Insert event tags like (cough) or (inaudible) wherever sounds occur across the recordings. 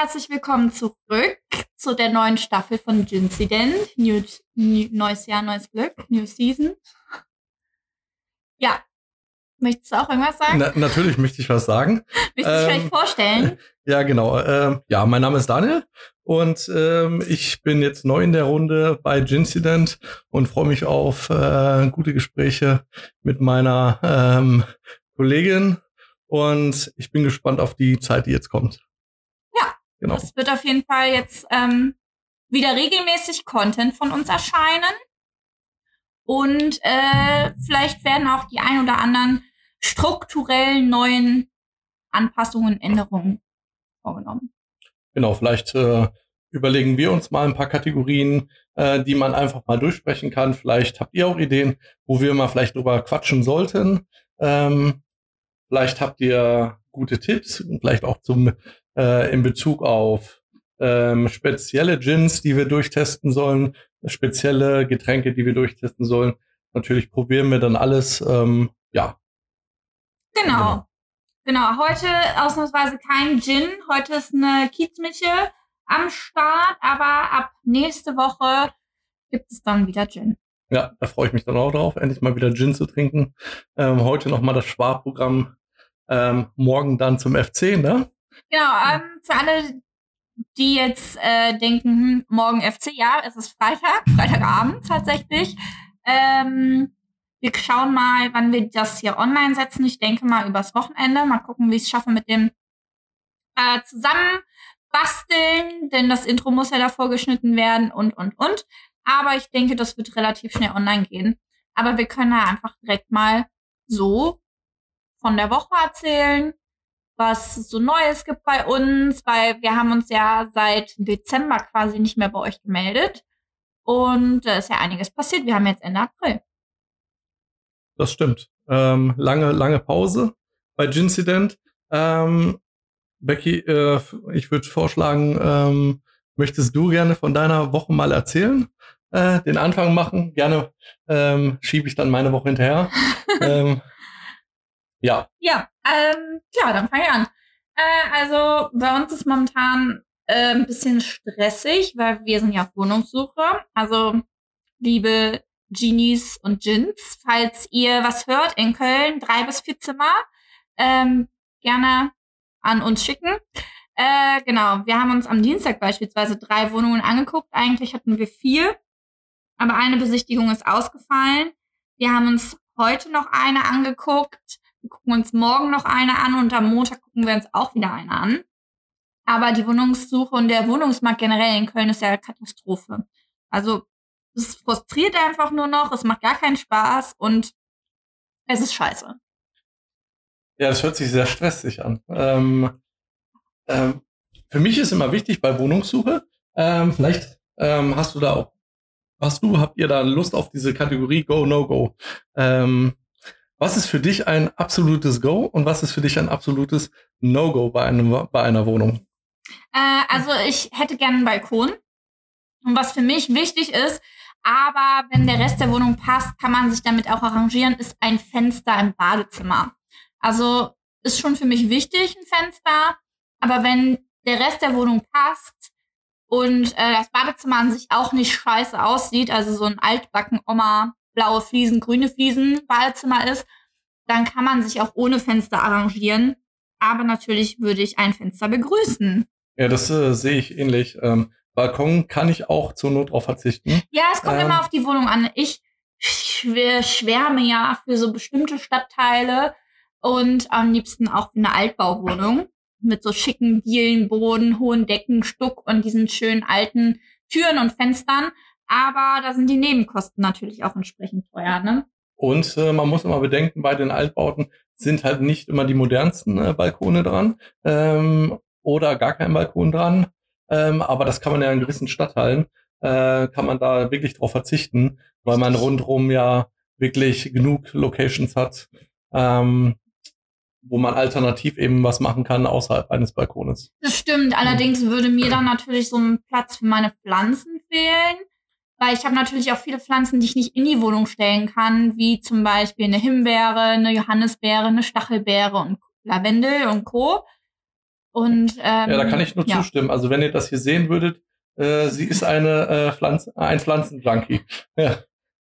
Herzlich willkommen zurück zu der neuen Staffel von Gincident. New, new, neues Jahr, neues Glück, New Season. Ja, möchtest du auch irgendwas sagen? Na, natürlich möchte ich was sagen. Möchtest du dich ähm, vielleicht vorstellen? (laughs) Ja, genau. Ähm, ja, mein Name ist Daniel und ähm, ich bin jetzt neu in der Runde bei Gincident und freue mich auf äh, gute Gespräche mit meiner ähm, Kollegin und ich bin gespannt auf die Zeit, die jetzt kommt. Genau. Es wird auf jeden Fall jetzt ähm, wieder regelmäßig Content von uns erscheinen. Und äh, vielleicht werden auch die ein oder anderen strukturellen neuen Anpassungen, Änderungen vorgenommen. Genau, vielleicht äh, überlegen wir uns mal ein paar Kategorien, äh, die man einfach mal durchsprechen kann. Vielleicht habt ihr auch Ideen, wo wir mal vielleicht drüber quatschen sollten. Ähm, vielleicht habt ihr gute Tipps, vielleicht auch zum äh, in Bezug auf ähm, spezielle Gins, die wir durchtesten sollen, spezielle Getränke, die wir durchtesten sollen. Natürlich probieren wir dann alles. Ähm, ja, Genau. Genau. Heute ausnahmsweise kein Gin. Heute ist eine Kiezmische am Start, aber ab nächste Woche gibt es dann wieder Gin. Ja, da freue ich mich dann auch drauf, endlich mal wieder Gin zu trinken. Ähm, heute nochmal das Sparprogramm. Ähm, morgen dann zum FC, ne? Genau, ähm, für alle, die jetzt äh, denken, hm, morgen FC, ja, es ist Freitag, Freitagabend tatsächlich. Ähm, wir schauen mal, wann wir das hier online setzen. Ich denke mal übers Wochenende. Mal gucken, wie ich es schaffe mit dem äh, Zusammenbasteln, denn das Intro muss ja davor geschnitten werden und, und, und. Aber ich denke, das wird relativ schnell online gehen. Aber wir können ja einfach direkt mal so von der Woche erzählen, was so Neues gibt bei uns, weil wir haben uns ja seit Dezember quasi nicht mehr bei euch gemeldet. Und da ist ja einiges passiert. Wir haben jetzt Ende April. Das stimmt. Ähm, lange, lange Pause bei Gincident. Ähm, Becky, äh, ich würde vorschlagen, ähm, möchtest du gerne von deiner Woche mal erzählen? Äh, den Anfang machen. Gerne ähm, schiebe ich dann meine Woche hinterher. (laughs) ähm, ja, Ja, ähm, klar, dann fange ich an. Äh, also bei uns ist momentan äh, ein bisschen stressig, weil wir sind ja auf Wohnungssuche. Also liebe Genies und Gins, falls ihr was hört in Köln, drei bis vier Zimmer, ähm, gerne an uns schicken. Äh, genau, wir haben uns am Dienstag beispielsweise drei Wohnungen angeguckt. Eigentlich hatten wir vier, aber eine Besichtigung ist ausgefallen. Wir haben uns heute noch eine angeguckt. Wir gucken uns morgen noch eine an und am Montag gucken wir uns auch wieder eine an. Aber die Wohnungssuche und der Wohnungsmarkt generell in Köln ist ja eine Katastrophe. Also es frustriert einfach nur noch, es macht gar keinen Spaß und es ist scheiße. ja, das hört sich sehr stressig an. Ähm, ähm, für mich ist immer wichtig bei Wohnungssuche, ähm, vielleicht ähm, hast du da auch, hast du, habt ihr da Lust auf diese Kategorie Go, No, Go? Was ist für dich ein absolutes Go und was ist für dich ein absolutes No-Go bei, bei einer Wohnung? Äh, also ich hätte gerne einen Balkon. Und was für mich wichtig ist, aber wenn der Rest der Wohnung passt, kann man sich damit auch arrangieren, ist ein Fenster im Badezimmer. Also ist schon für mich wichtig, ein Fenster. Aber wenn der Rest der Wohnung passt und äh, das Badezimmer an sich auch nicht scheiße aussieht, also so ein altbacken Oma, blaue Fliesen, grüne Fliesen Badezimmer ist, dann kann man sich auch ohne Fenster arrangieren. Aber natürlich würde ich ein Fenster begrüßen. Ja, das äh, sehe ich ähnlich. Ähm, Balkon kann ich auch zur Not drauf verzichten. Ja, es kommt Ähm. immer auf die Wohnung an. Ich schwär, schwärme ja für so bestimmte Stadtteile und am liebsten auch für eine Altbauwohnung mit so schicken Dielenboden, hohen Decken, Stuck und diesen schönen alten Türen und Fenstern. Aber da sind die Nebenkosten natürlich auch entsprechend teuer, ne? Und äh, man muss immer bedenken, bei den Altbauten sind halt nicht immer die modernsten äh, Balkone dran ähm, oder gar kein Balkon dran. Ähm, aber das kann man ja in gewissen Stadtteilen, äh, kann man da wirklich drauf verzichten, weil man rundherum ja wirklich genug Locations hat, ähm, wo man alternativ eben was machen kann außerhalb eines Balkones. Das stimmt. Allerdings würde mir dann natürlich so ein Platz für meine Pflanzen fehlen. Weil ich habe natürlich auch viele Pflanzen, die ich nicht in die Wohnung stellen kann, wie zum Beispiel eine Himbeere, eine Johannisbeere, eine Stachelbeere und Lavendel und Co. Und, ähm, ja, da kann ich nur ja. zustimmen. Also wenn ihr das hier sehen würdet, äh, sie ist eine äh, Pflanze, ein Pflanzenjunkie. Ja,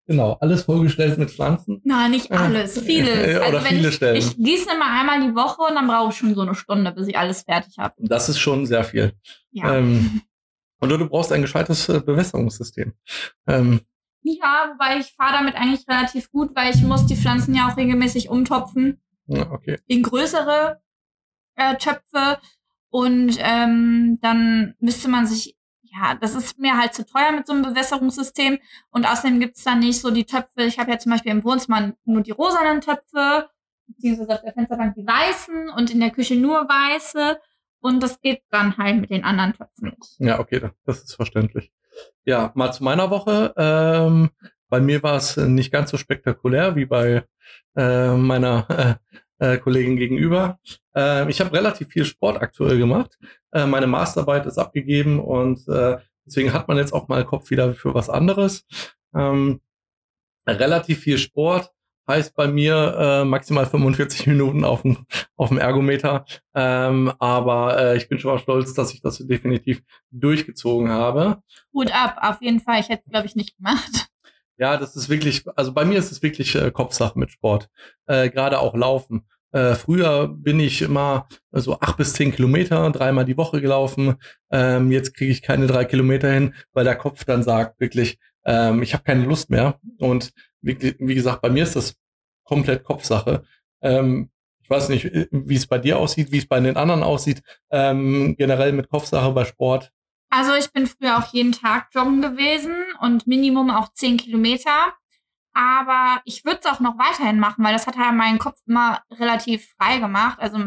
genau. Alles vollgestellt mit Pflanzen. Nein, nicht Ja. alles, vieles. Oder also wenn viele ich, Stellen. Ich gieße immer einmal die Woche und dann brauche ich schon so eine Stunde, bis ich alles fertig habe. Das ist schon sehr viel. Ja. Ähm, und du brauchst ein gescheites äh, Bewässerungssystem. Ähm, ja, wobei ich fahre damit eigentlich relativ gut, weil ich muss die Pflanzen ja auch regelmäßig umtopfen. Ja, okay. in größere äh, Töpfe. Und ähm, dann müsste man sich, ja, das ist mir halt zu teuer mit so einem Bewässerungssystem. Und außerdem gibt's da nicht so die Töpfe, ich habe ja zum Beispiel im Wohnzimmer nur die rosanen Töpfe, beziehungsweise auf der Fensterbank die weißen und in der Küche nur weiße und das geht dann halt mit den anderen Töpfen nicht. Ja, okay, da- das ist verständlich. Ja, mal zu meiner Woche. Ähm, bei mir war es äh, nicht ganz so spektakulär wie bei äh, meiner äh, äh, Kollegin gegenüber. Äh, ich habe relativ viel Sport aktuell gemacht. Äh, meine Masterarbeit ist abgegeben und äh, deswegen hat man jetzt auch mal Kopf wieder für was anderes. Ähm, relativ viel Sport heißt bei mir äh, maximal 45 (laughs) Minuten auf dem auf dem Ergometer. Ähm, aber äh, ich bin schon mal stolz, dass ich das definitiv durchgezogen habe. Hut ab, auf jeden Fall. Ich hätte, glaube ich, nicht gemacht. Ja, das ist wirklich, also bei mir ist es wirklich äh, Kopfsache mit Sport. Äh, Gerade auch Laufen. Äh, früher bin ich immer so acht bis zehn Kilometer dreimal die Woche gelaufen. Ähm, jetzt kriege ich keine drei Kilometer hin, weil der Kopf dann sagt wirklich, ähm, ich habe keine Lust mehr. Und wie, wie gesagt, bei mir ist das komplett Kopfsache. Ähm, ich weiß nicht, wie es bei dir aussieht, wie es bei den anderen aussieht. Ähm, generell mit Kopfsache bei Sport. Also ich bin früher auch jeden Tag joggen gewesen und Minimum auch 10 Kilometer. Aber ich würde es auch noch weiterhin machen, weil das hat halt meinen Kopf immer relativ frei gemacht. Also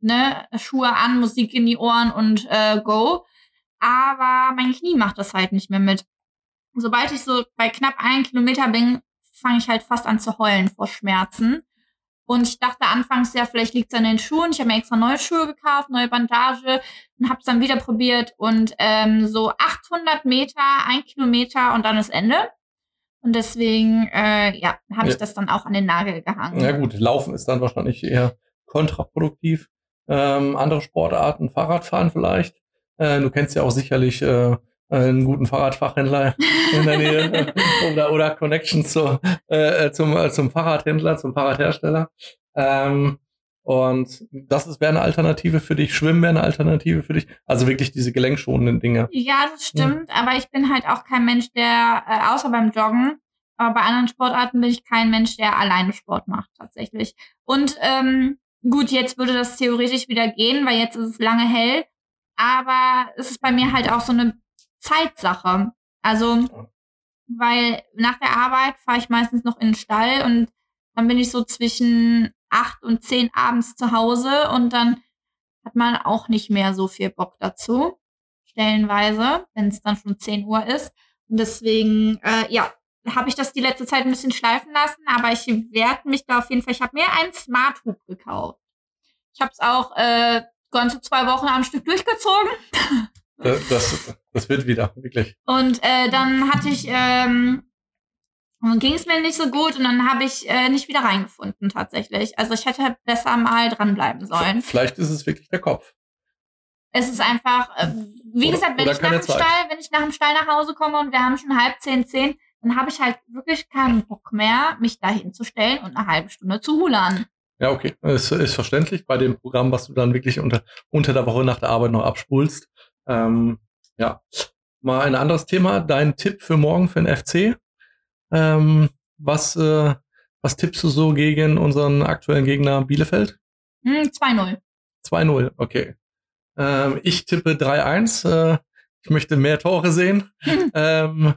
ne, Schuhe an, Musik in die Ohren und äh, go. Aber mein Knie macht das halt nicht mehr mit. Sobald ich so bei knapp ein Kilometer bin, fange ich halt fast an zu heulen vor Schmerzen. Und ich dachte anfangs, ja, vielleicht liegt es an den Schuhen. Ich habe mir extra neue Schuhe gekauft, neue Bandage und habe es dann wieder probiert. Und ähm, so 800 Meter, ein Kilometer und dann ist Ende. Und deswegen, äh, ja, habe ich Ja. das dann auch an den Nagel gehangen. Ja gut, Laufen ist dann wahrscheinlich eher kontraproduktiv. Ähm, andere Sportarten, Fahrradfahren vielleicht. Äh, du kennst ja auch sicherlich äh, einen guten Fahrradfachhändler in der Nähe (laughs) oder, oder Connections zur, äh, zum, äh, zum Fahrradhändler, zum Fahrradhersteller. Ähm, und das ist- wäre eine Alternative für dich. Schwimmen wäre eine Alternative für dich. Also wirklich diese gelenkschonenden Dinge. Ja, das stimmt, aber ich bin halt auch kein Mensch, der, äh, außer beim Joggen, aber bei anderen Sportarten bin ich kein Mensch, der alleine Sport macht, tatsächlich. Und ähm, gut, jetzt würde das theoretisch wieder gehen, weil jetzt ist es lange hell, aber es ist bei mir halt auch so eine Zeitsache. Also, weil nach der Arbeit fahre ich meistens noch in den Stall und dann bin ich so zwischen acht und zehn abends zu Hause und dann hat man auch nicht mehr so viel Bock dazu stellenweise, wenn es dann schon 10 Uhr ist. Und deswegen, äh, ja, habe ich das die letzte Zeit ein bisschen schleifen lassen, aber ich werde mich da auf jeden Fall, ich habe mir einen Smart Hub gekauft. Ich habe es auch äh, ganze zwei Wochen am Stück durchgezogen (laughs) Das, das, wird wieder, wirklich. und äh, dann hatte ich, ähm, ging es mir nicht so gut und dann habe ich äh, nicht wieder reingefunden tatsächlich. Also ich hätte besser mal dranbleiben sollen. Vielleicht ist es wirklich der Kopf. Es ist einfach, äh, wie Oder- gesagt, wenn ich nach dem Zeit. Stall, wenn ich nach dem Stall nach Hause komme und wir haben schon halb zehn, zehn, dann habe ich halt wirklich keinen Bock mehr, mich da hinzustellen und eine halbe Stunde zu hulern. Ja, okay. Ist, ist verständlich bei dem Programm, was du dann wirklich unter, unter der Woche nach der Arbeit noch abspulst. Ähm, ja. Mal ein anderes Thema. Dein Tipp für morgen für den FC. Ähm, was, äh, was tippst du so gegen unseren aktuellen Gegner Bielefeld? Hm, 2-0. 2-0, okay. Ähm, ich tippe 3-1. Äh, ich möchte mehr Tore sehen. (laughs) ähm,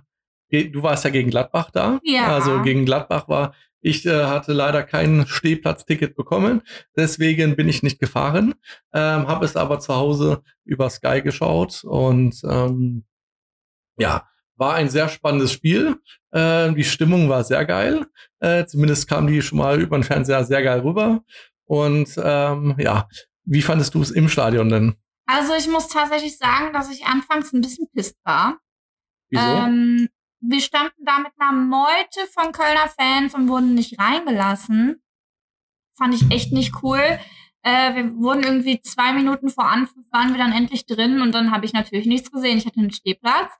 du warst ja gegen Gladbach da. Ja. Also gegen Gladbach war ich äh, hatte leider kein Stehplatzticket bekommen, deswegen bin ich nicht gefahren, ähm, habe es aber zu Hause über Sky geschaut und ähm, ja, war ein sehr spannendes Spiel. Äh, die Stimmung war sehr geil, äh, zumindest kam die schon mal über den Fernseher sehr geil rüber. Und ähm, ja, wie fandest du es im Stadion denn? Also ich muss tatsächlich sagen, dass ich anfangs ein bisschen pisst war. Wieso? Ähm, wir standen da mit einer Meute von Kölner Fans und wurden nicht reingelassen. Fand ich echt nicht cool. Äh, wir wurden irgendwie zwei Minuten vor Anpfiff waren wir dann endlich drin und dann habe ich natürlich nichts gesehen. Ich hatte einen Stehplatz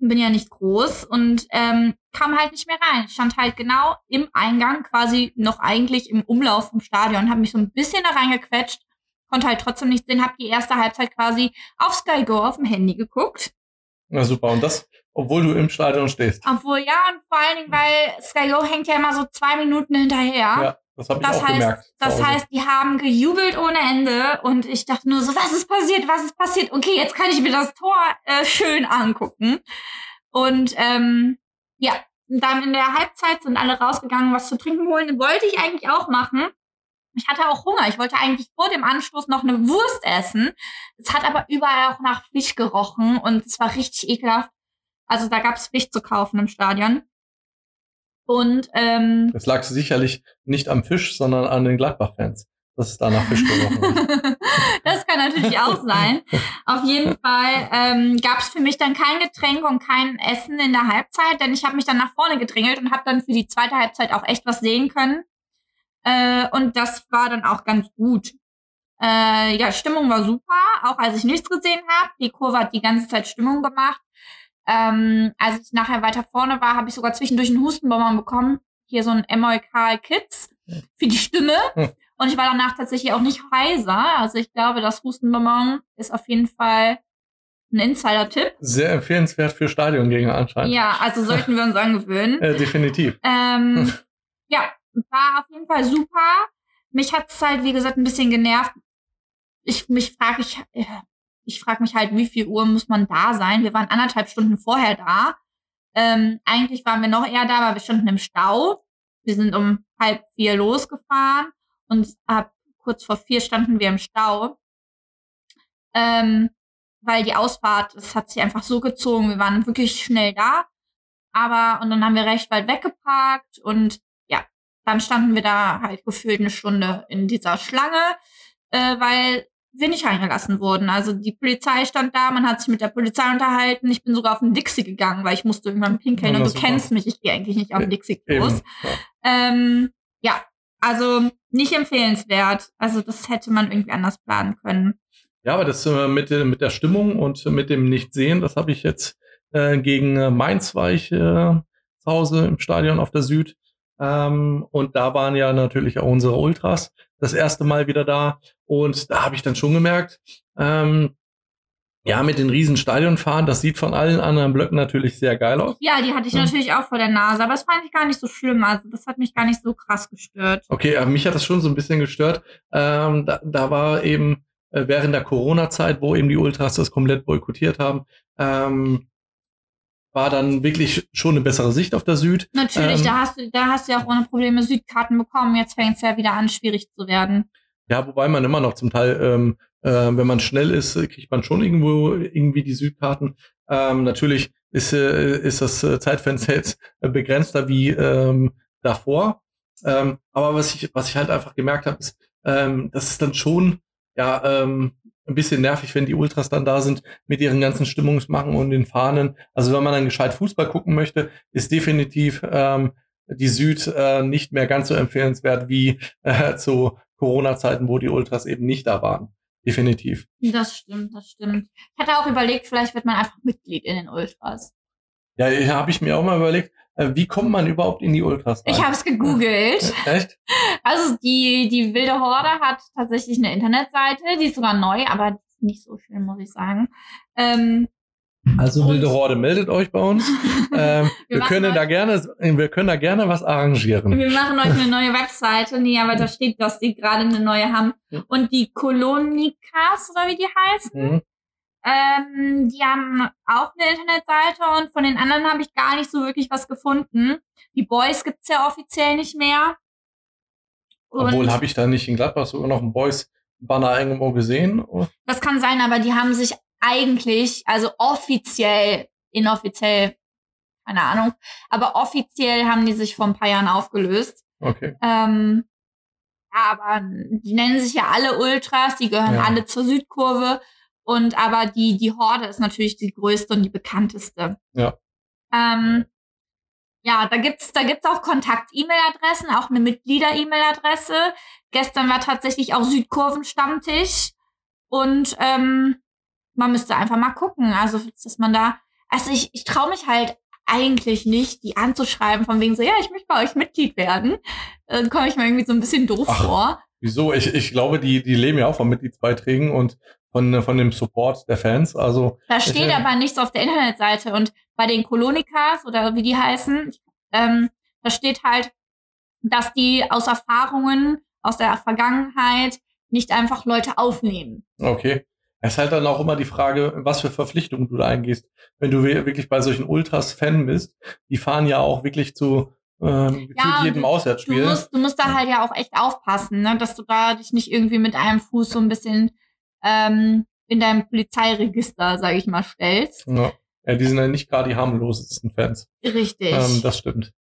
und bin ja nicht groß und ähm, kam halt nicht mehr rein. Ich stand halt genau im Eingang, quasi noch eigentlich im Umlauf vom Stadion, habe mich so ein bisschen da reingequetscht, konnte halt trotzdem nichts sehen, habe die erste Halbzeit quasi auf Sky Go auf dem Handy geguckt. Na super, und das, obwohl du im Stadion stehst. Obwohl, ja, und vor allen Dingen, weil Sky Go hängt ja immer so zwei Minuten hinterher. Ja, das habe ich Das auch heißt, gemerkt. das heißt, die haben gejubelt ohne Ende und ich dachte nur so, was ist passiert, was ist passiert? Okay, jetzt kann ich mir das Tor äh, schön angucken. Und ähm, ja, dann in der Halbzeit sind alle rausgegangen, was zu trinken holen. Wollte ich eigentlich auch machen. Ich hatte auch Hunger. Ich wollte eigentlich vor dem Anstoß noch eine Wurst essen. Es hat aber überall auch nach Fisch gerochen und es war richtig ekelhaft. Also da gab es Fisch zu kaufen im Stadion. Und ähm, Das lag sicherlich nicht am Fisch, sondern an den Gladbach-Fans, dass es da nach Fisch gerochen hat. (laughs) das kann natürlich auch sein. Auf jeden Fall ähm, gab es für mich dann kein Getränk und kein Essen in der Halbzeit, denn ich habe mich dann nach vorne gedrängelt und habe dann für die zweite Halbzeit auch echt was sehen können. Äh, und das war dann auch ganz gut. Äh, ja, Stimmung war super, auch als ich nichts gesehen habe. Die Kurve hat die ganze Zeit Stimmung gemacht. Ähm, als ich nachher weiter vorne war, habe ich sogar zwischendurch einen Hustenbonbon bekommen. Hier so ein Emolkal Kids für die Stimme. Hm. Und ich war danach tatsächlich auch nicht heiser. Also ich glaube, das Hustenbonbon ist auf jeden Fall ein Insider-Tipp. Sehr empfehlenswert für Stadiongänger anscheinend. Ja, also sollten wir uns (laughs) angewöhnen. Äh, definitiv. Ähm, ja, war auf jeden Fall super. Mich hat's halt, wie gesagt, ein bisschen genervt. Ich mich frage ich, äh, ich frage mich halt, wie viel Uhr muss man da sein? Wir waren anderthalb Stunden vorher da. Ähm, eigentlich waren wir noch eher da, aber wir standen im Stau. Wir sind um halb vier losgefahren und ab kurz vor vier standen wir im Stau. Ähm, weil die Ausfahrt, es hat sich einfach so gezogen. Wir waren wirklich schnell da. Aber, und dann haben wir recht weit weggeparkt und dann standen wir da halt gefühlt eine Stunde in dieser Schlange, äh, weil wir nicht reingelassen wurden. Also die Polizei stand da, man hat sich mit der Polizei unterhalten. Ich bin sogar auf den Dixie gegangen, weil ich musste irgendwann pinkeln Ja, und du ist kennst super. mich, ich gehe eigentlich nicht auf den Eben. Dixie-Kurs. Ja. Ähm, ja, also nicht empfehlenswert. Also das hätte man irgendwie anders planen können. Ja, aber das äh, mit, der- mit der Stimmung und mit dem Nichtsehen, das habe ich jetzt äh, gegen äh, Mainz war ich äh, zu Hause im Stadion auf der Süd. Ähm, und da waren ja natürlich auch unsere Ultras das erste Mal wieder da. Und da habe ich dann schon gemerkt, ähm, ja, mit den riesen Stadionfahren, das sieht von allen anderen Blöcken natürlich sehr geil aus. Ja, die hatte ich Ja. natürlich auch vor der Nase, aber das fand ich gar nicht so schlimm. Also das hat mich gar nicht so krass gestört. Okay, aber mich hat das schon so ein bisschen gestört. Ähm, da, da war eben äh, während der Corona-Zeit, wo eben die Ultras das komplett boykottiert haben, ähm, war dann wirklich schon eine bessere Sicht auf der Süd. Natürlich, Ähm, da hast du, da hast du ja auch ohne Probleme Südkarten bekommen. Jetzt fängt es ja wieder an, schwierig zu werden. Ja, wobei man immer noch zum Teil, ähm, äh, wenn man schnell ist, kriegt man schon irgendwo irgendwie die Südkarten. Ähm, natürlich ist, äh, ist das äh, Zeitfenster jetzt äh, begrenzter wie ähm, davor. Ähm, aber was ich, was ich halt einfach gemerkt habe, ist, ähm, das ist dann schon ja ähm, ein bisschen nervig, wenn die Ultras dann da sind mit ihren ganzen Stimmungsmachen und den Fahnen. Also wenn man dann gescheit Fußball gucken möchte, ist definitiv ähm, die Süd äh, nicht mehr ganz so empfehlenswert wie äh, (laughs) zu Corona-Zeiten, wo die Ultras eben nicht da waren. Definitiv. Das stimmt, das stimmt. Ich hatte auch überlegt, vielleicht wird man einfach Mitglied in den Ultras. Ja, habe ich mir auch mal überlegt, äh, wie kommt man überhaupt in die Ultras rein? Ich habe es gegoogelt. Äh, Echt? (laughs) Also die, die wilde Horde hat tatsächlich eine Internetseite, die ist sogar neu, aber nicht so schön, muss ich sagen. Ähm, Also wilde Horde, meldet euch bei uns. (laughs) ähm, wir, machen können da gerne, wir können da gerne was arrangieren. wir machen euch eine neue (laughs) Webseite. Nee, aber da steht, dass die gerade eine neue haben. Und die Kolonikas, oder wie die heißen, Mhm. Ähm, die haben auch eine Internetseite und von den anderen habe ich gar nicht so wirklich was gefunden. Die Boys gibt's ja offiziell nicht mehr. Obwohl Und habe ich da nicht in Gladbach sogar noch einen Boys-Banner irgendwo gesehen. Oh, das kann sein, aber die haben sich eigentlich, also offiziell, inoffiziell, keine Ahnung, aber offiziell haben die sich vor ein paar Jahren aufgelöst. Okay. Ähm, aber die nennen sich ja alle Ultras, die gehören Ja. alle zur Südkurve. Und aber die, die Horde ist natürlich die größte und die bekannteste. Ja. Ähm, Ja, da gibt's da gibt's auch Kontakt-E-Mail-Adressen, auch eine Mitglieder-E-Mail-Adresse. Gestern war tatsächlich auch Südkurven-Stammtisch. Und ähm, man müsste einfach mal gucken. Also, dass man da. Also ich, ich traue mich halt eigentlich nicht, die anzuschreiben, von wegen so, ja, ich möchte bei euch Mitglied werden. Dann komme ich mir irgendwie so ein bisschen doof Ach, vor. Wieso? Ich, ich glaube, die, die leben ja auch von Mitgliedsbeiträgen und von, von dem Support der Fans. Also da steht ich, aber nichts auf der Internetseite. Und bei den Kolonikas oder wie die heißen, ähm, da steht halt, dass die aus Erfahrungen aus der Vergangenheit nicht einfach Leute aufnehmen. Okay. Es ist halt dann auch immer die Frage, was für Verpflichtungen du da eingehst. Wenn du wirklich bei solchen Ultras Fan bist, die fahren ja auch wirklich zu ähm, ja, jedem du, Auswärtsspiel. Du musst, du musst da halt ja auch echt aufpassen, ne? dass du da dich nicht irgendwie mit einem Fuß so ein bisschen ähm, in deinem Polizeiregister, sage ich mal, stellst. Ja. ja, die sind ja nicht gerade die harmlosesten Fans. Richtig. Ähm, das stimmt.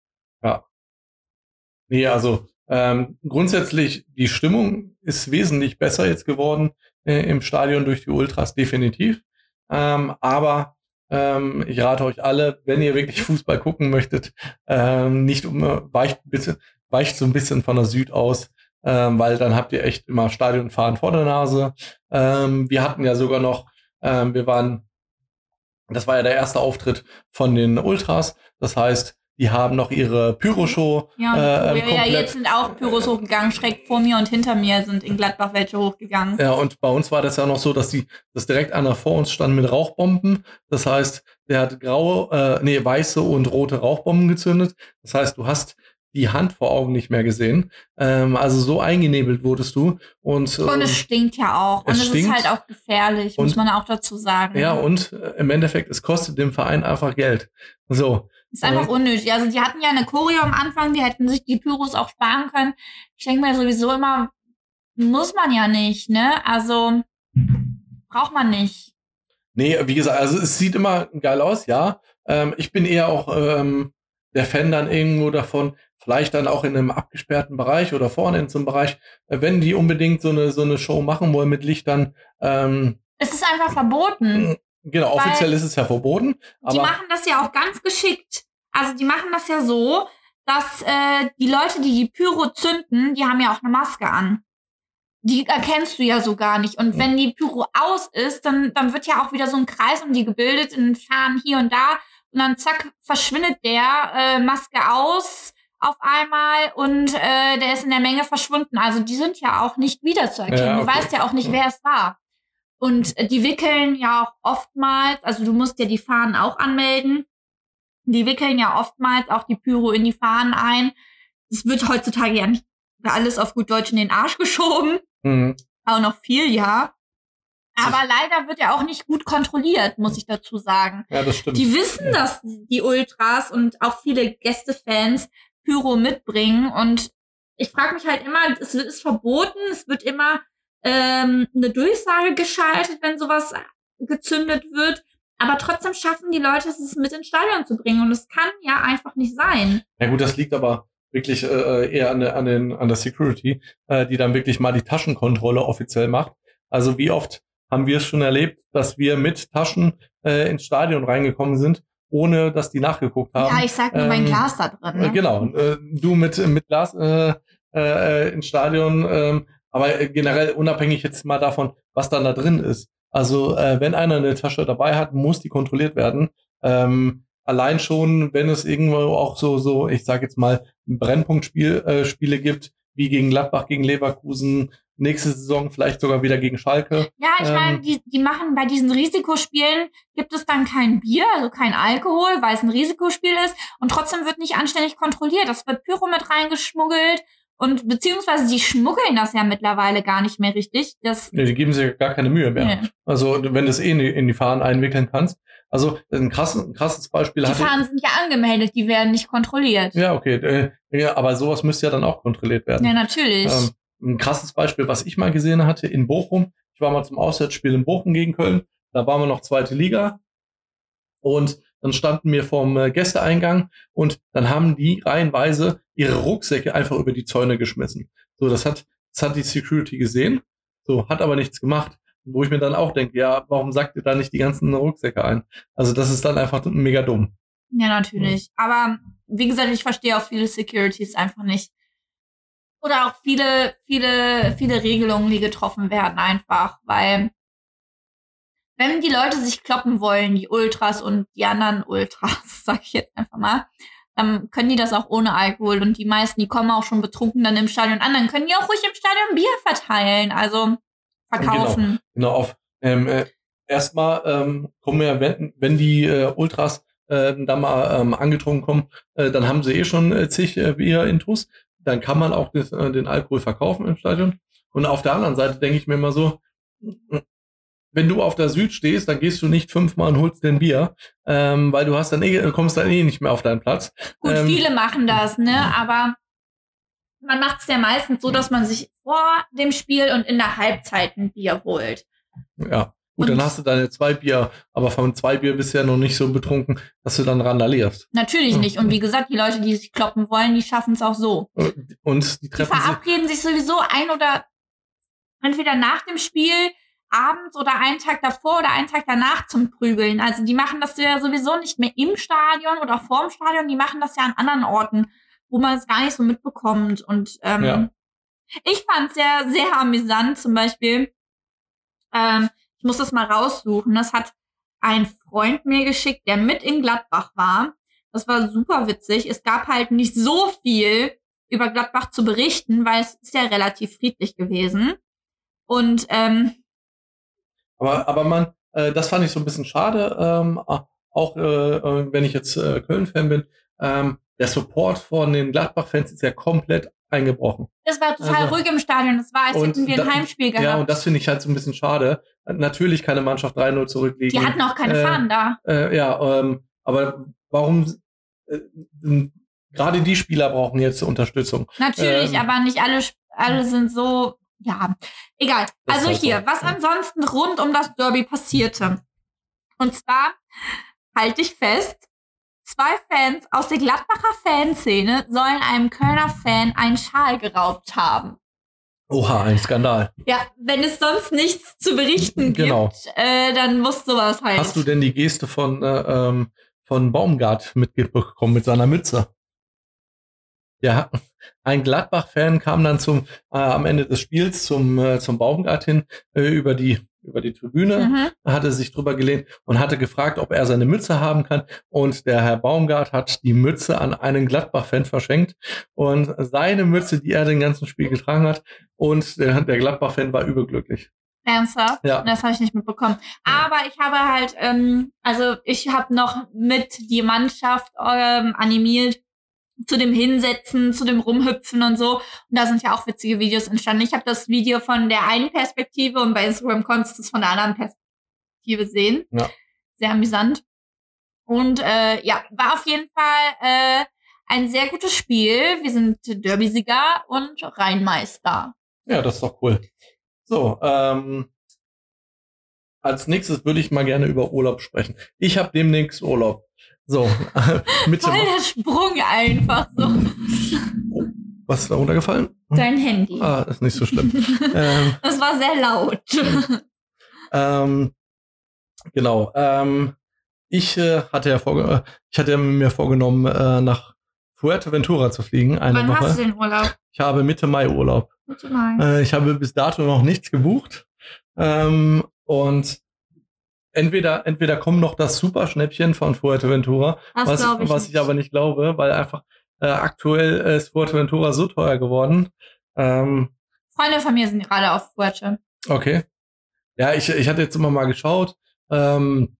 Ja. Nee, also ähm, grundsätzlich, die Stimmung ist wesentlich besser jetzt geworden äh, im Stadion durch die Ultras, definitiv. Ähm, aber ähm, ich rate euch alle, wenn ihr wirklich Fußball gucken möchtet, ähm, nicht um, weicht, bitte, weicht so ein bisschen von der Süd aus, ähm, weil dann habt ihr echt immer Stadionfahren vor der Nase. Ähm, wir hatten ja sogar noch, ähm, wir waren, das war ja der erste Auftritt von den Ultras. Das heißt, die haben noch ihre Pyro-Show. Ja, äh, ja, jetzt sind auch Pyros hochgegangen. Schräg vor mir und hinter mir sind in Gladbach welche hochgegangen. Ja, und bei uns war das ja noch so, dass die, dass direkt einer vor uns stand mit Rauchbomben. Das heißt, der hat graue, äh, nee, weiße und rote Rauchbomben gezündet. Das heißt, du hast die Hand vor Augen nicht mehr gesehen. Ähm, also so eingenebelt wurdest du. Und, und es stinkt ja auch. Es und es stinkt. ist halt auch gefährlich, und, muss man auch dazu sagen. Ja, und äh, im Endeffekt, es kostet dem Verein einfach Geld. So. Ist einfach unnötig. Also die hatten ja eine Choreo am Anfang, die hätten sich die Pyros auch sparen können. Ich denke mir sowieso immer, muss man ja nicht, ne? Also braucht man nicht. Nee, wie gesagt, also es sieht immer geil aus, ja. Ähm, ich bin eher auch ähm, der Fan dann irgendwo davon, vielleicht dann auch in einem abgesperrten Bereich oder vorne in so einem Bereich, äh, wenn die unbedingt so eine, so eine Show machen wollen mit Lichtern. Ähm, es ist einfach verboten. Genau, offiziell ist es ja verboten. die machen das ja auch ganz geschickt. Also die machen das ja so, dass äh, die Leute, die die Pyro zünden, die haben ja auch eine Maske an. Die erkennst du ja so gar nicht. Und wenn die Pyro aus ist, dann, dann wird ja auch wieder so ein Kreis um die gebildet, in Fahren hier und da. Und dann zack, verschwindet der, äh, Maske aus auf einmal und äh, der ist in der Menge verschwunden. Also die sind ja auch nicht wiederzuerkennen. Ja, okay. Du weißt ja auch nicht, wer es war. Und äh, die wickeln ja auch oftmals, also du musst ja die Fahnen auch anmelden. Die wickeln ja oftmals auch die Pyro in die Fahnen ein. Es wird heutzutage ja nicht alles auf gut Deutsch in den Arsch geschoben. Mhm. Auch noch viel, ja. Aber leider wird ja auch nicht gut kontrolliert, muss ich dazu sagen. Ja, das stimmt. Die wissen, dass die Ultras und auch viele Gästefans Pyro mitbringen. Und ich frage mich halt immer, es ist verboten, es wird immer ähm, eine Durchsage geschaltet, wenn sowas gezündet wird. Aber trotzdem schaffen die Leute es, mit ins Stadion zu bringen. Und es kann ja einfach nicht sein. Ja gut, das liegt aber wirklich äh, eher an der, an, den, an der Security, äh, die dann wirklich mal die Taschenkontrolle offiziell macht. Also wie oft haben wir es schon erlebt, dass wir mit Taschen äh, ins Stadion reingekommen sind, ohne dass die nachgeguckt haben. Ja, ich sag nur ähm, mein Glas da drin. Ne? Genau, äh, du mit, mit Glas äh, äh, ins Stadion, äh, aber generell unabhängig jetzt mal davon, was dann da drin ist. Also äh, wenn einer eine Tasche dabei hat, muss die kontrolliert werden. Ähm, allein schon, wenn es irgendwo auch so, so, ich sag jetzt mal, Brennpunktspiele äh, Spiele gibt, wie gegen Gladbach, gegen Leverkusen, nächste Saison vielleicht sogar wieder gegen Schalke. Ja, ich ähm, meine, die, die machen bei diesen Risikospielen, gibt es dann kein Bier, also kein Alkohol, weil es ein Risikospiel ist und trotzdem wird nicht anständig kontrolliert. Das wird Pyro mit reingeschmuggelt und beziehungsweise die schmuggeln das ja mittlerweile gar nicht mehr richtig. Das ja, die geben sich gar keine Mühe mehr. Nee. Also wenn du es eh in die, in die Fahnen einwickeln kannst. Also ein, krass, ein krasses Beispiel. Die Fahnen sind ja angemeldet, die werden nicht kontrolliert. Ja, okay. Äh, ja, aber sowas müsste ja dann auch kontrolliert werden. Ja, natürlich. Ähm, ein krasses Beispiel, was ich mal gesehen hatte in Bochum. Ich war mal zum Auswärtsspiel in Bochum gegen Köln. Da waren wir noch zweite Liga. Und dann standen wir vorm äh, Gästeeingang und dann haben die reihenweise ihre Rucksäcke einfach über die Zäune geschmissen. So, das hat, das hat die Security gesehen. So, hat aber nichts gemacht. Wo ich mir dann auch denke, ja, warum sagt ihr da nicht die ganzen Rucksäcke ein? Also, das ist dann einfach mega dumm. Ja, natürlich. Aber wie gesagt, ich verstehe auch viele Securities einfach nicht. Oder auch viele, viele, viele Regelungen, die getroffen werden, einfach, weil wenn die Leute sich kloppen wollen, die Ultras und die anderen Ultras, (laughs) sag ich jetzt einfach mal, dann können die das auch ohne Alkohol. Und die meisten, die kommen auch schon betrunken dann im Stadion an, dann können die auch ruhig im Stadion Bier verteilen, also verkaufen. Genau, genau auf. Ähm, äh, erstmal ähm, kommen ja, wenn, wenn die äh, Ultras äh, da mal ähm, angetrunken kommen, äh, dann haben sie eh schon äh, zig äh, Bier-Intus. Dann kann man auch des, äh, den Alkohol verkaufen im Stadion. Und auf der anderen Seite denke ich mir immer so, wenn du auf der Süd stehst, dann gehst du nicht fünfmal und holst den Bier, ähm, weil du hast dann eh, kommst dann eh nicht mehr auf deinen Platz. Gut, ähm, viele machen das, ne? Aber man macht es ja meistens so, dass man sich vor dem Spiel und in der Halbzeit ein Bier holt. Ja. Gut, und dann hast du deine zwei Bier, aber von zwei Bier ja noch nicht so betrunken, dass du dann randalierst. Natürlich nicht. Und wie gesagt, die Leute, die sich kloppen wollen, die schaffen es auch so. Und die treffen Die verabreden sich sowieso ein oder entweder nach dem Spiel abends oder einen Tag davor oder einen Tag danach zum Prügeln. Also die machen das ja sowieso nicht mehr im Stadion oder vorm Stadion, die machen das ja an anderen Orten, wo man es gar nicht so mitbekommt. Und ähm, ja. ich fand es ja sehr amüsant, zum Beispiel, ähm, ich muss das mal raussuchen, das hat ein Freund mir geschickt, der mit in Gladbach war. Das war super witzig. Es gab halt nicht so viel über Gladbach zu berichten, weil es ist ja relativ friedlich gewesen. Und ähm, aber, aber man, äh, das fand ich so ein bisschen schade, ähm, auch äh, äh, wenn ich jetzt äh, Köln-Fan bin. Ähm, der Support von den Gladbach-Fans ist ja komplett eingebrochen. Es war total also, ruhig im Stadion. Es war, als hätten wir ein da, Heimspiel gehabt. Ja, und das finde ich halt so ein bisschen schade. Natürlich keine Mannschaft 3-0 zurückliegen. Die hatten auch keine äh, Fahnen da. Äh, ja, ähm, aber warum äh, gerade die Spieler brauchen jetzt Unterstützung? Natürlich, ähm, aber nicht alle, alle sind so ja, egal. Also hier, so. was ansonsten rund um das Derby passierte. Und zwar, halte ich fest, zwei Fans aus der Gladbacher Fanszene sollen einem Kölner Fan einen Schal geraubt haben. Oha, ein Skandal. Ja, wenn es sonst nichts zu berichten genau. gibt, äh, dann muss sowas halt. Hast du denn die Geste von, äh, ähm, von Baumgart mitbekommen mit seiner Mütze? Ja, ein Gladbach-Fan kam dann zum äh, am Ende des Spiels zum äh, zum Baumgart hin äh, über die über die Tribüne, mhm. hatte sich drüber gelehnt und hatte gefragt, ob er seine Mütze haben kann. Und der Herr Baumgart hat die Mütze an einen Gladbach-Fan verschenkt. Und seine Mütze, die er den ganzen Spiel getragen hat. Und der, der Gladbach-Fan war überglücklich. Ernsthaft? Ja. Das habe ich nicht mitbekommen. Aber ich habe halt, ähm, also ich habe noch mit die Mannschaft ähm, animiert, zu dem Hinsetzen, zu dem Rumhüpfen und so. Und da sind ja auch witzige Videos entstanden. Ich habe das Video von der einen Perspektive und bei Instagram konntest du es von der anderen Perspektive sehen. Ja. Sehr amüsant. Und äh, ja, war auf jeden Fall äh, ein sehr gutes Spiel. Wir sind Derby-Sieger und Rheinmeister. Ja, das ist doch cool. So, ähm, als nächstes würde ich mal gerne über Urlaub sprechen. Ich habe demnächst Urlaub. So, (laughs) (laughs) Mitte. Voll der Sprung einfach so. Oh, was ist da runtergefallen? Dein Handy. Ah, ist nicht so schlimm. (laughs) ähm, das war sehr laut. ähm, genau. Ähm, ich äh, hatte ja vorge ich hatte mir vorgenommen, äh, nach Fuerteventura zu fliegen. Eine Wann Woche. hast du den Urlaub? Ich habe Mitte Mai Urlaub. Mitte Mai. Äh, ich habe bis dato noch nichts gebucht. Ähm, und entweder, entweder kommt noch das Superschnäppchen von Fuerteventura, das was, ich, was ich aber nicht glaube, weil einfach äh, aktuell ist Fuerteventura so teuer geworden. Ähm, Freunde von mir sind gerade auf Fuerte. Okay. Ja, ich, ich hatte jetzt immer mal geschaut. Ähm,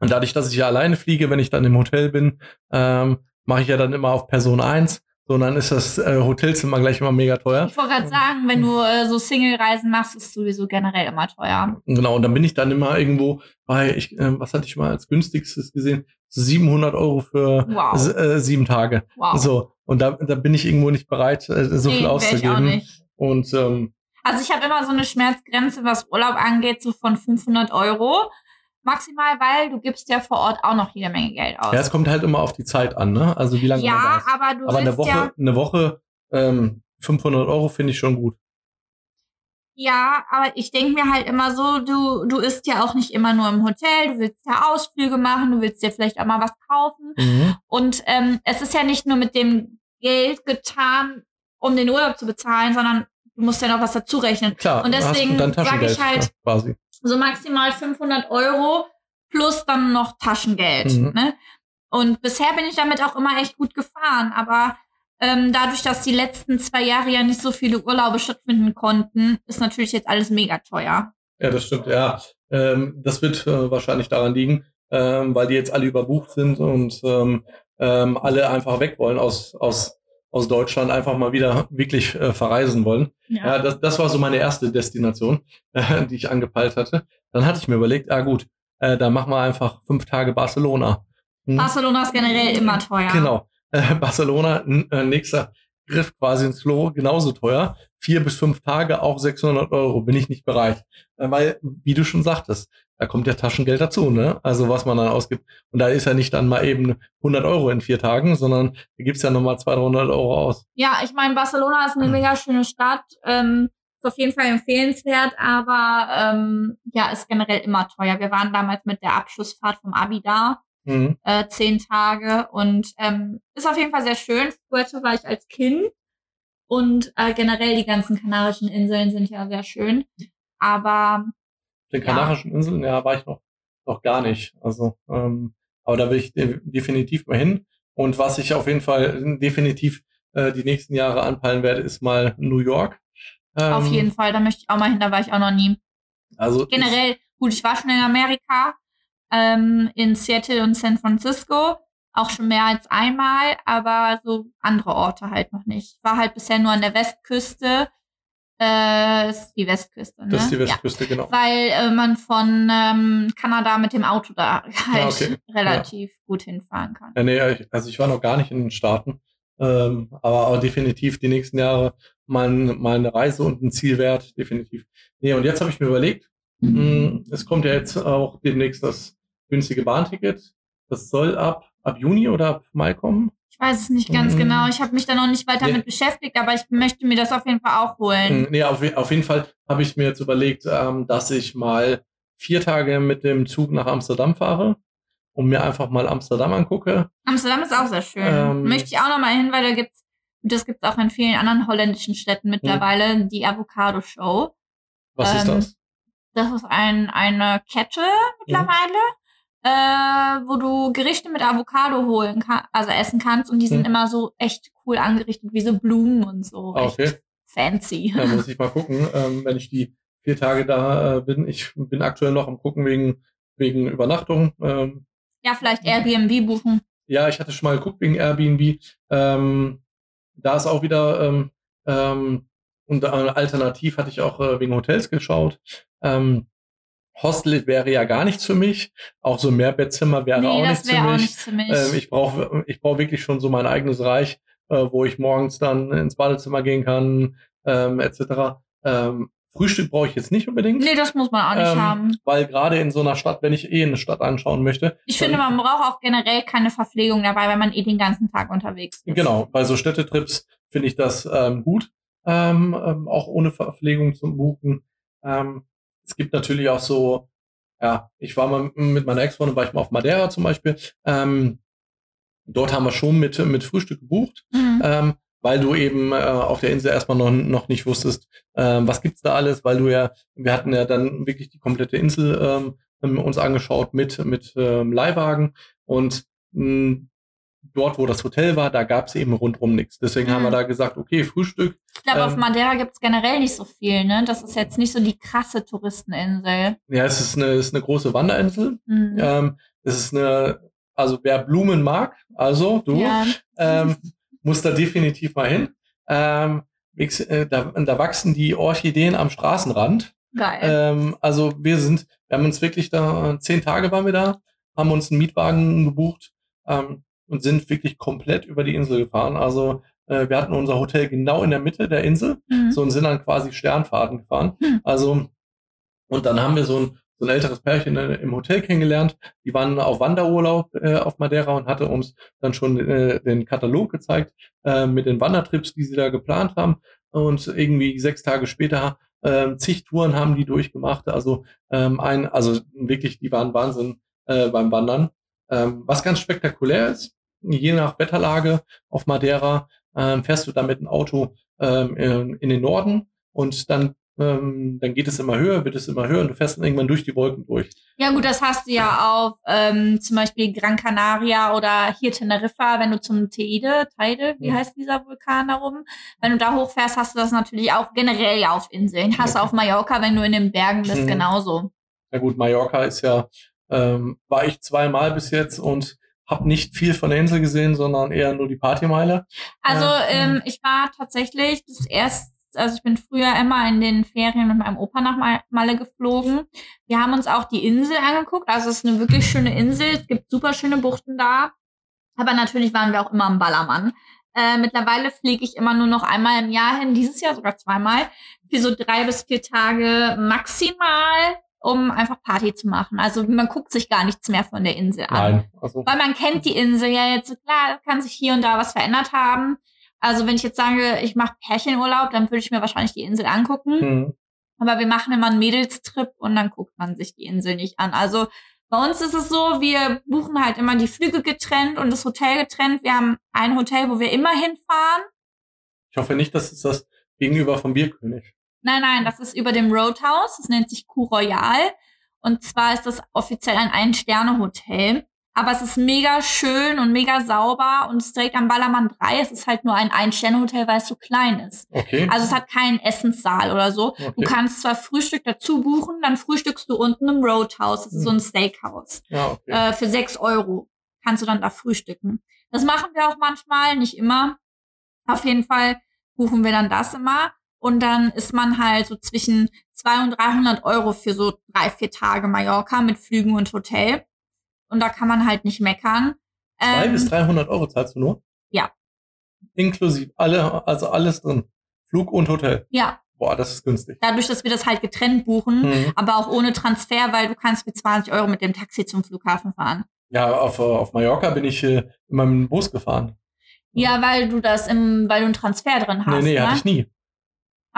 und dadurch, dass ich ja alleine fliege, wenn ich dann im Hotel bin, ähm, mache ich ja dann immer auf Person 1. So, und dann ist das äh, Hotelzimmer gleich immer mega teuer. Ich wollte gerade sagen, wenn du äh, so Single-Reisen machst, ist es sowieso generell immer teuer. Genau, und dann bin ich dann immer irgendwo bei, ich, äh, was hatte ich mal als günstigstes gesehen? 700 Euro für wow. äh, sieben Tage. Wow. So, und da, da bin ich irgendwo nicht bereit, äh, so nee, viel auszugeben. Ich auch nicht. Und ähm, also ich habe immer so eine Schmerzgrenze, was Urlaub angeht, so von 500 Euro maximal, weil du gibst ja vor Ort auch noch jede Menge Geld aus. Ja, es kommt halt immer auf die Zeit an, ne? Also wie lange ja, man da ist. aber du aber eine Woche, ja eine Woche ähm, 500 Euro finde ich schon gut. Ja, aber ich denke mir halt immer so, du, du isst ja auch nicht immer nur im Hotel, du willst ja Ausflüge machen, du willst dir vielleicht auch mal was kaufen. Mhm. Und ähm, es ist ja nicht nur mit dem Geld getan, um den Urlaub zu bezahlen, sondern du musst ja noch was dazu rechnen. Klar, Und deswegen sage ich halt, ja, quasi. So maximal 500 Euro plus dann noch Taschengeld. Mhm. Ne? Und bisher bin ich damit auch immer echt gut gefahren, aber ähm, dadurch, dass die letzten zwei Jahre ja nicht so viele Urlaube stattfinden konnten, ist natürlich jetzt alles mega teuer. Ja, das stimmt, ja. Ähm, das wird äh, wahrscheinlich daran liegen, ähm, weil die jetzt alle überbucht sind und ähm, ähm, alle einfach weg wollen aus, aus, aus Deutschland, einfach mal wieder wirklich äh, verreisen wollen. Ja, das, das war so meine erste Destination, äh, (laughs) die ich angepeilt hatte. Dann hatte ich mir überlegt, ah gut, äh, dann machen wir einfach fünf Tage Barcelona. Hm? Barcelona ist generell immer teuer. Genau. Äh, Barcelona, äh, nächster Griff quasi ins Klo, genauso teuer. Vier bis fünf Tage, auch 600 Euro, bin ich nicht bereit. Äh, weil, wie du schon sagtest, da kommt ja Taschengeld dazu, ne? Also was man dann ausgibt. Und da ist ja nicht dann mal eben 100 Euro in vier Tagen, sondern da gibt's ja nochmal 200, 300 Euro aus. Ja, ich meine, Barcelona ist eine mega schöne Stadt. Ähm, ist auf jeden Fall empfehlenswert, aber ähm, ja, ist generell immer teuer. Wir waren damals mit der Abschlussfahrt vom Abi da, Mhm. äh, zehn Tage und ähm, ist auf jeden Fall sehr schön. Fuerte war ich als Kind und äh, generell die ganzen Kanarischen Inseln sind ja sehr schön. Aber Den. Kanarischen Inseln, ja, war ich noch, noch gar nicht. Also, ähm, aber da will ich de definitiv mal hin. Und was ich auf jeden Fall definitiv äh, die nächsten Jahre anpeilen werde, ist mal New York. Ähm, auf jeden Fall, da möchte ich auch mal hin, da war ich auch noch nie. Also ich- Generell, gut, ich war schon in Amerika, ähm, in Seattle und San Francisco, auch schon mehr als einmal, aber so andere Orte halt noch nicht. Ich war halt bisher nur an der Westküste. Äh, ist die Westküste, ne? Das ist die Ja. Westküste, genau. Weil äh, man von ähm, Kanada mit dem Auto da (laughs) halt okay. relativ gut hinfahren kann. Ja, nee, also ich war noch gar nicht in den Staaten, ähm, aber, aber definitiv die nächsten Jahre mal, mal eine Reise und ein Ziel wert, definitiv. Nee, und jetzt habe ich mir überlegt, mh, es kommt ja jetzt auch demnächst das günstige Bahnticket. Das soll ab, ab Juni oder ab Mai kommen. Ich weiß es nicht ganz Mm. genau. Ich habe mich da noch nicht weiter Nee. mit beschäftigt, aber ich möchte mir das auf jeden Fall auch holen. Mm, Nee, auf, auf jeden Fall habe ich mir jetzt überlegt, ähm, dass ich mal vier Tage mit dem Zug nach Amsterdam fahre und mir einfach mal Amsterdam angucke. Amsterdam ist auch sehr schön. Ähm, Möchte ich auch noch mal hin, weil da gibt's, das gibt's auch in vielen anderen holländischen Städten mittlerweile, die Avocado Show. Was ist Ähm, das? Das ist ein, eine Kette mittlerweile, äh, wo du Gerichte mit Avocado holen kannst, also essen kannst und die sind Hm. immer so echt cool angerichtet, wie so Blumen und so. Ah, okay. fancy. Da muss (laughs) ich mal gucken, ähm, wenn ich die vier Tage da äh, bin. Ich bin aktuell noch am gucken wegen, wegen Übernachtung. Ähm, Ja, vielleicht Airbnb buchen. ja, ich hatte schon mal geguckt wegen Airbnb. Ähm, da ist auch wieder ähm, ähm, und äh, alternativ hatte ich auch äh, wegen Hotels geschaut. Ähm, Hostel wäre ja gar nichts für mich. Auch so ein Mehrbettzimmer wäre nee, auch nichts für wäre auch mich. nichts für mich. Ähm, ich brauche ich brauch wirklich schon so mein eigenes Reich, äh, wo ich morgens dann ins Badezimmer gehen kann, ähm, etc. Ähm, Frühstück brauche ich jetzt nicht unbedingt. nee, das muss man auch nicht ähm, haben. Weil gerade in so einer Stadt, wenn ich eh eine Stadt anschauen möchte. Ich finde, man braucht auch generell keine Verpflegung dabei, weil man eh den ganzen Tag unterwegs ist. Genau, bei so Städtetrips finde ich das ähm, gut, ähm, ähm, auch ohne Verpflegung zum Buchen. Ähm, es gibt natürlich auch so, ja, ich war mal mit meiner Ex-Freundin, war ich mal auf Madeira zum Beispiel. Ähm, dort haben wir schon mit, mit Frühstück gebucht, Mhm. ähm, weil du eben äh, auf der Insel erstmal noch, noch nicht wusstest, ähm, was gibt's da alles, weil du ja, wir hatten ja dann wirklich die komplette Insel ähm, uns angeschaut mit, mit ähm, Leihwagen und mh, dort, wo das Hotel war, da gab's eben rundrum nichts. Deswegen haben wir Mhm. da gesagt, okay, Frühstück. Ich glaube, auf ähm, Madeira gibt's generell nicht so viel, ne? Das ist jetzt nicht so die krasse Touristeninsel. Ja, es ist eine, es ist eine große Wanderinsel. Mhm. Ähm, es ist eine, also wer Blumen mag, also du, Ja. ähm, muss da definitiv mal hin. Ähm, äh, da, da wachsen die Orchideen am Straßenrand. Geil. Ähm, also wir sind, wir haben uns wirklich da, zehn Tage waren wir da, haben uns einen Mietwagen gebucht ähm, und sind wirklich komplett über die Insel gefahren. Also äh, wir hatten unser Hotel genau in der Mitte der Insel Mhm. so und sind dann quasi Sternfahrten gefahren. Hm. Also, und dann haben wir so ein, so ein älteres Pärchen äh, im Hotel kennengelernt. Die waren auf Wanderurlaub äh, auf Madeira und hatte uns dann schon äh, den Katalog gezeigt äh, mit den Wandertrips, die sie da geplant haben. Und irgendwie sechs Tage später Ähm, zig Touren haben die durchgemacht. Also ähm, ein, also wirklich, die waren Wahnsinn äh, beim Wandern. Ähm, was ganz spektakulär ist, je nach Wetterlage auf Madeira ähm, fährst du damit ein Auto ähm, in, den Norden und dann ähm, dann geht es immer höher, wird es immer höher und du fährst dann irgendwann durch die Wolken durch. Ja gut, das hast du ja auf ähm, zum Beispiel Gran Canaria oder hier Teneriffa, wenn du zum Teide, Teide, wie Ja. heißt dieser Vulkan da oben? Wenn du da hochfährst, hast du das natürlich auch generell ja auf Inseln. Hast du auf Mallorca, wenn du in den Bergen bist, Mhm. genauso. Na gut, Mallorca ist ja, ähm, war ich zweimal bis jetzt und habe nicht viel von der Insel gesehen, sondern eher nur die Partymeile. Also ähm, ich war tatsächlich das erste, also ich bin früher immer in den Ferien mit meinem Opa nach Mal- Malle geflogen. Wir haben uns auch die Insel angeguckt. Also es ist eine wirklich schöne Insel. Es gibt super schöne Buchten da. Aber natürlich waren wir auch immer am Ballermann. Äh, mittlerweile fliege ich immer nur noch einmal im Jahr hin, dieses Jahr sogar zweimal, für so drei bis vier Tage maximal, um einfach Party zu machen. Also man guckt sich gar nichts mehr von der Insel an. Nein, also Weil man kennt die Insel ja jetzt, klar, kann sich hier und da was verändert haben. Also wenn ich jetzt sage, ich mache Pärchenurlaub, dann würde ich mir wahrscheinlich die Insel angucken. hm, Aber wir machen immer einen Mädelstrip und dann guckt man sich die Insel nicht an. Also bei uns ist es so, wir buchen halt immer die Flüge getrennt und das Hotel getrennt. Wir haben ein Hotel, wo wir immer hinfahren. ich hoffe nicht, dass es das gegenüber vom Bierkönig. Nein, nein, das ist über dem Roadhouse. Das nennt sich Coup Royal. Und zwar ist das offiziell ein Ein-Sterne-Hotel. Aber es ist mega schön und mega sauber und es ist direkt am Ballermann 3. Es ist halt nur ein Ein-Sterne-Hotel, weil es so klein ist. Okay. Also es hat keinen Essenssaal oder so. Du okay. kannst zwar Frühstück dazu buchen, dann frühstückst du unten im Roadhouse. Das ist so ein Steakhouse. ja, okay. Äh, für sechs Euro kannst du dann da frühstücken. Das machen wir auch manchmal, nicht immer. Auf jeden Fall buchen wir dann das immer. Und dann ist man halt so zwischen 200 und 300 Euro für so drei, vier Tage Mallorca mit Flügen und Hotel. Und da kann man halt nicht meckern. Zwei Ähm, bis 300 Euro zahlst du nur? ja. Inklusive, alle, also alles drin. Flug und Hotel. ja, Boah, das ist günstig. dadurch, dass wir das halt getrennt buchen, Hm. aber auch ohne Transfer, weil du kannst für 20 Euro mit dem Taxi zum Flughafen fahren. Ja, auf, auf Mallorca bin ich äh, in meinem Bus gefahren. Ja, weil du das im, weil du einen Transfer drin hast. nee, nee, ne? hatte ich nie.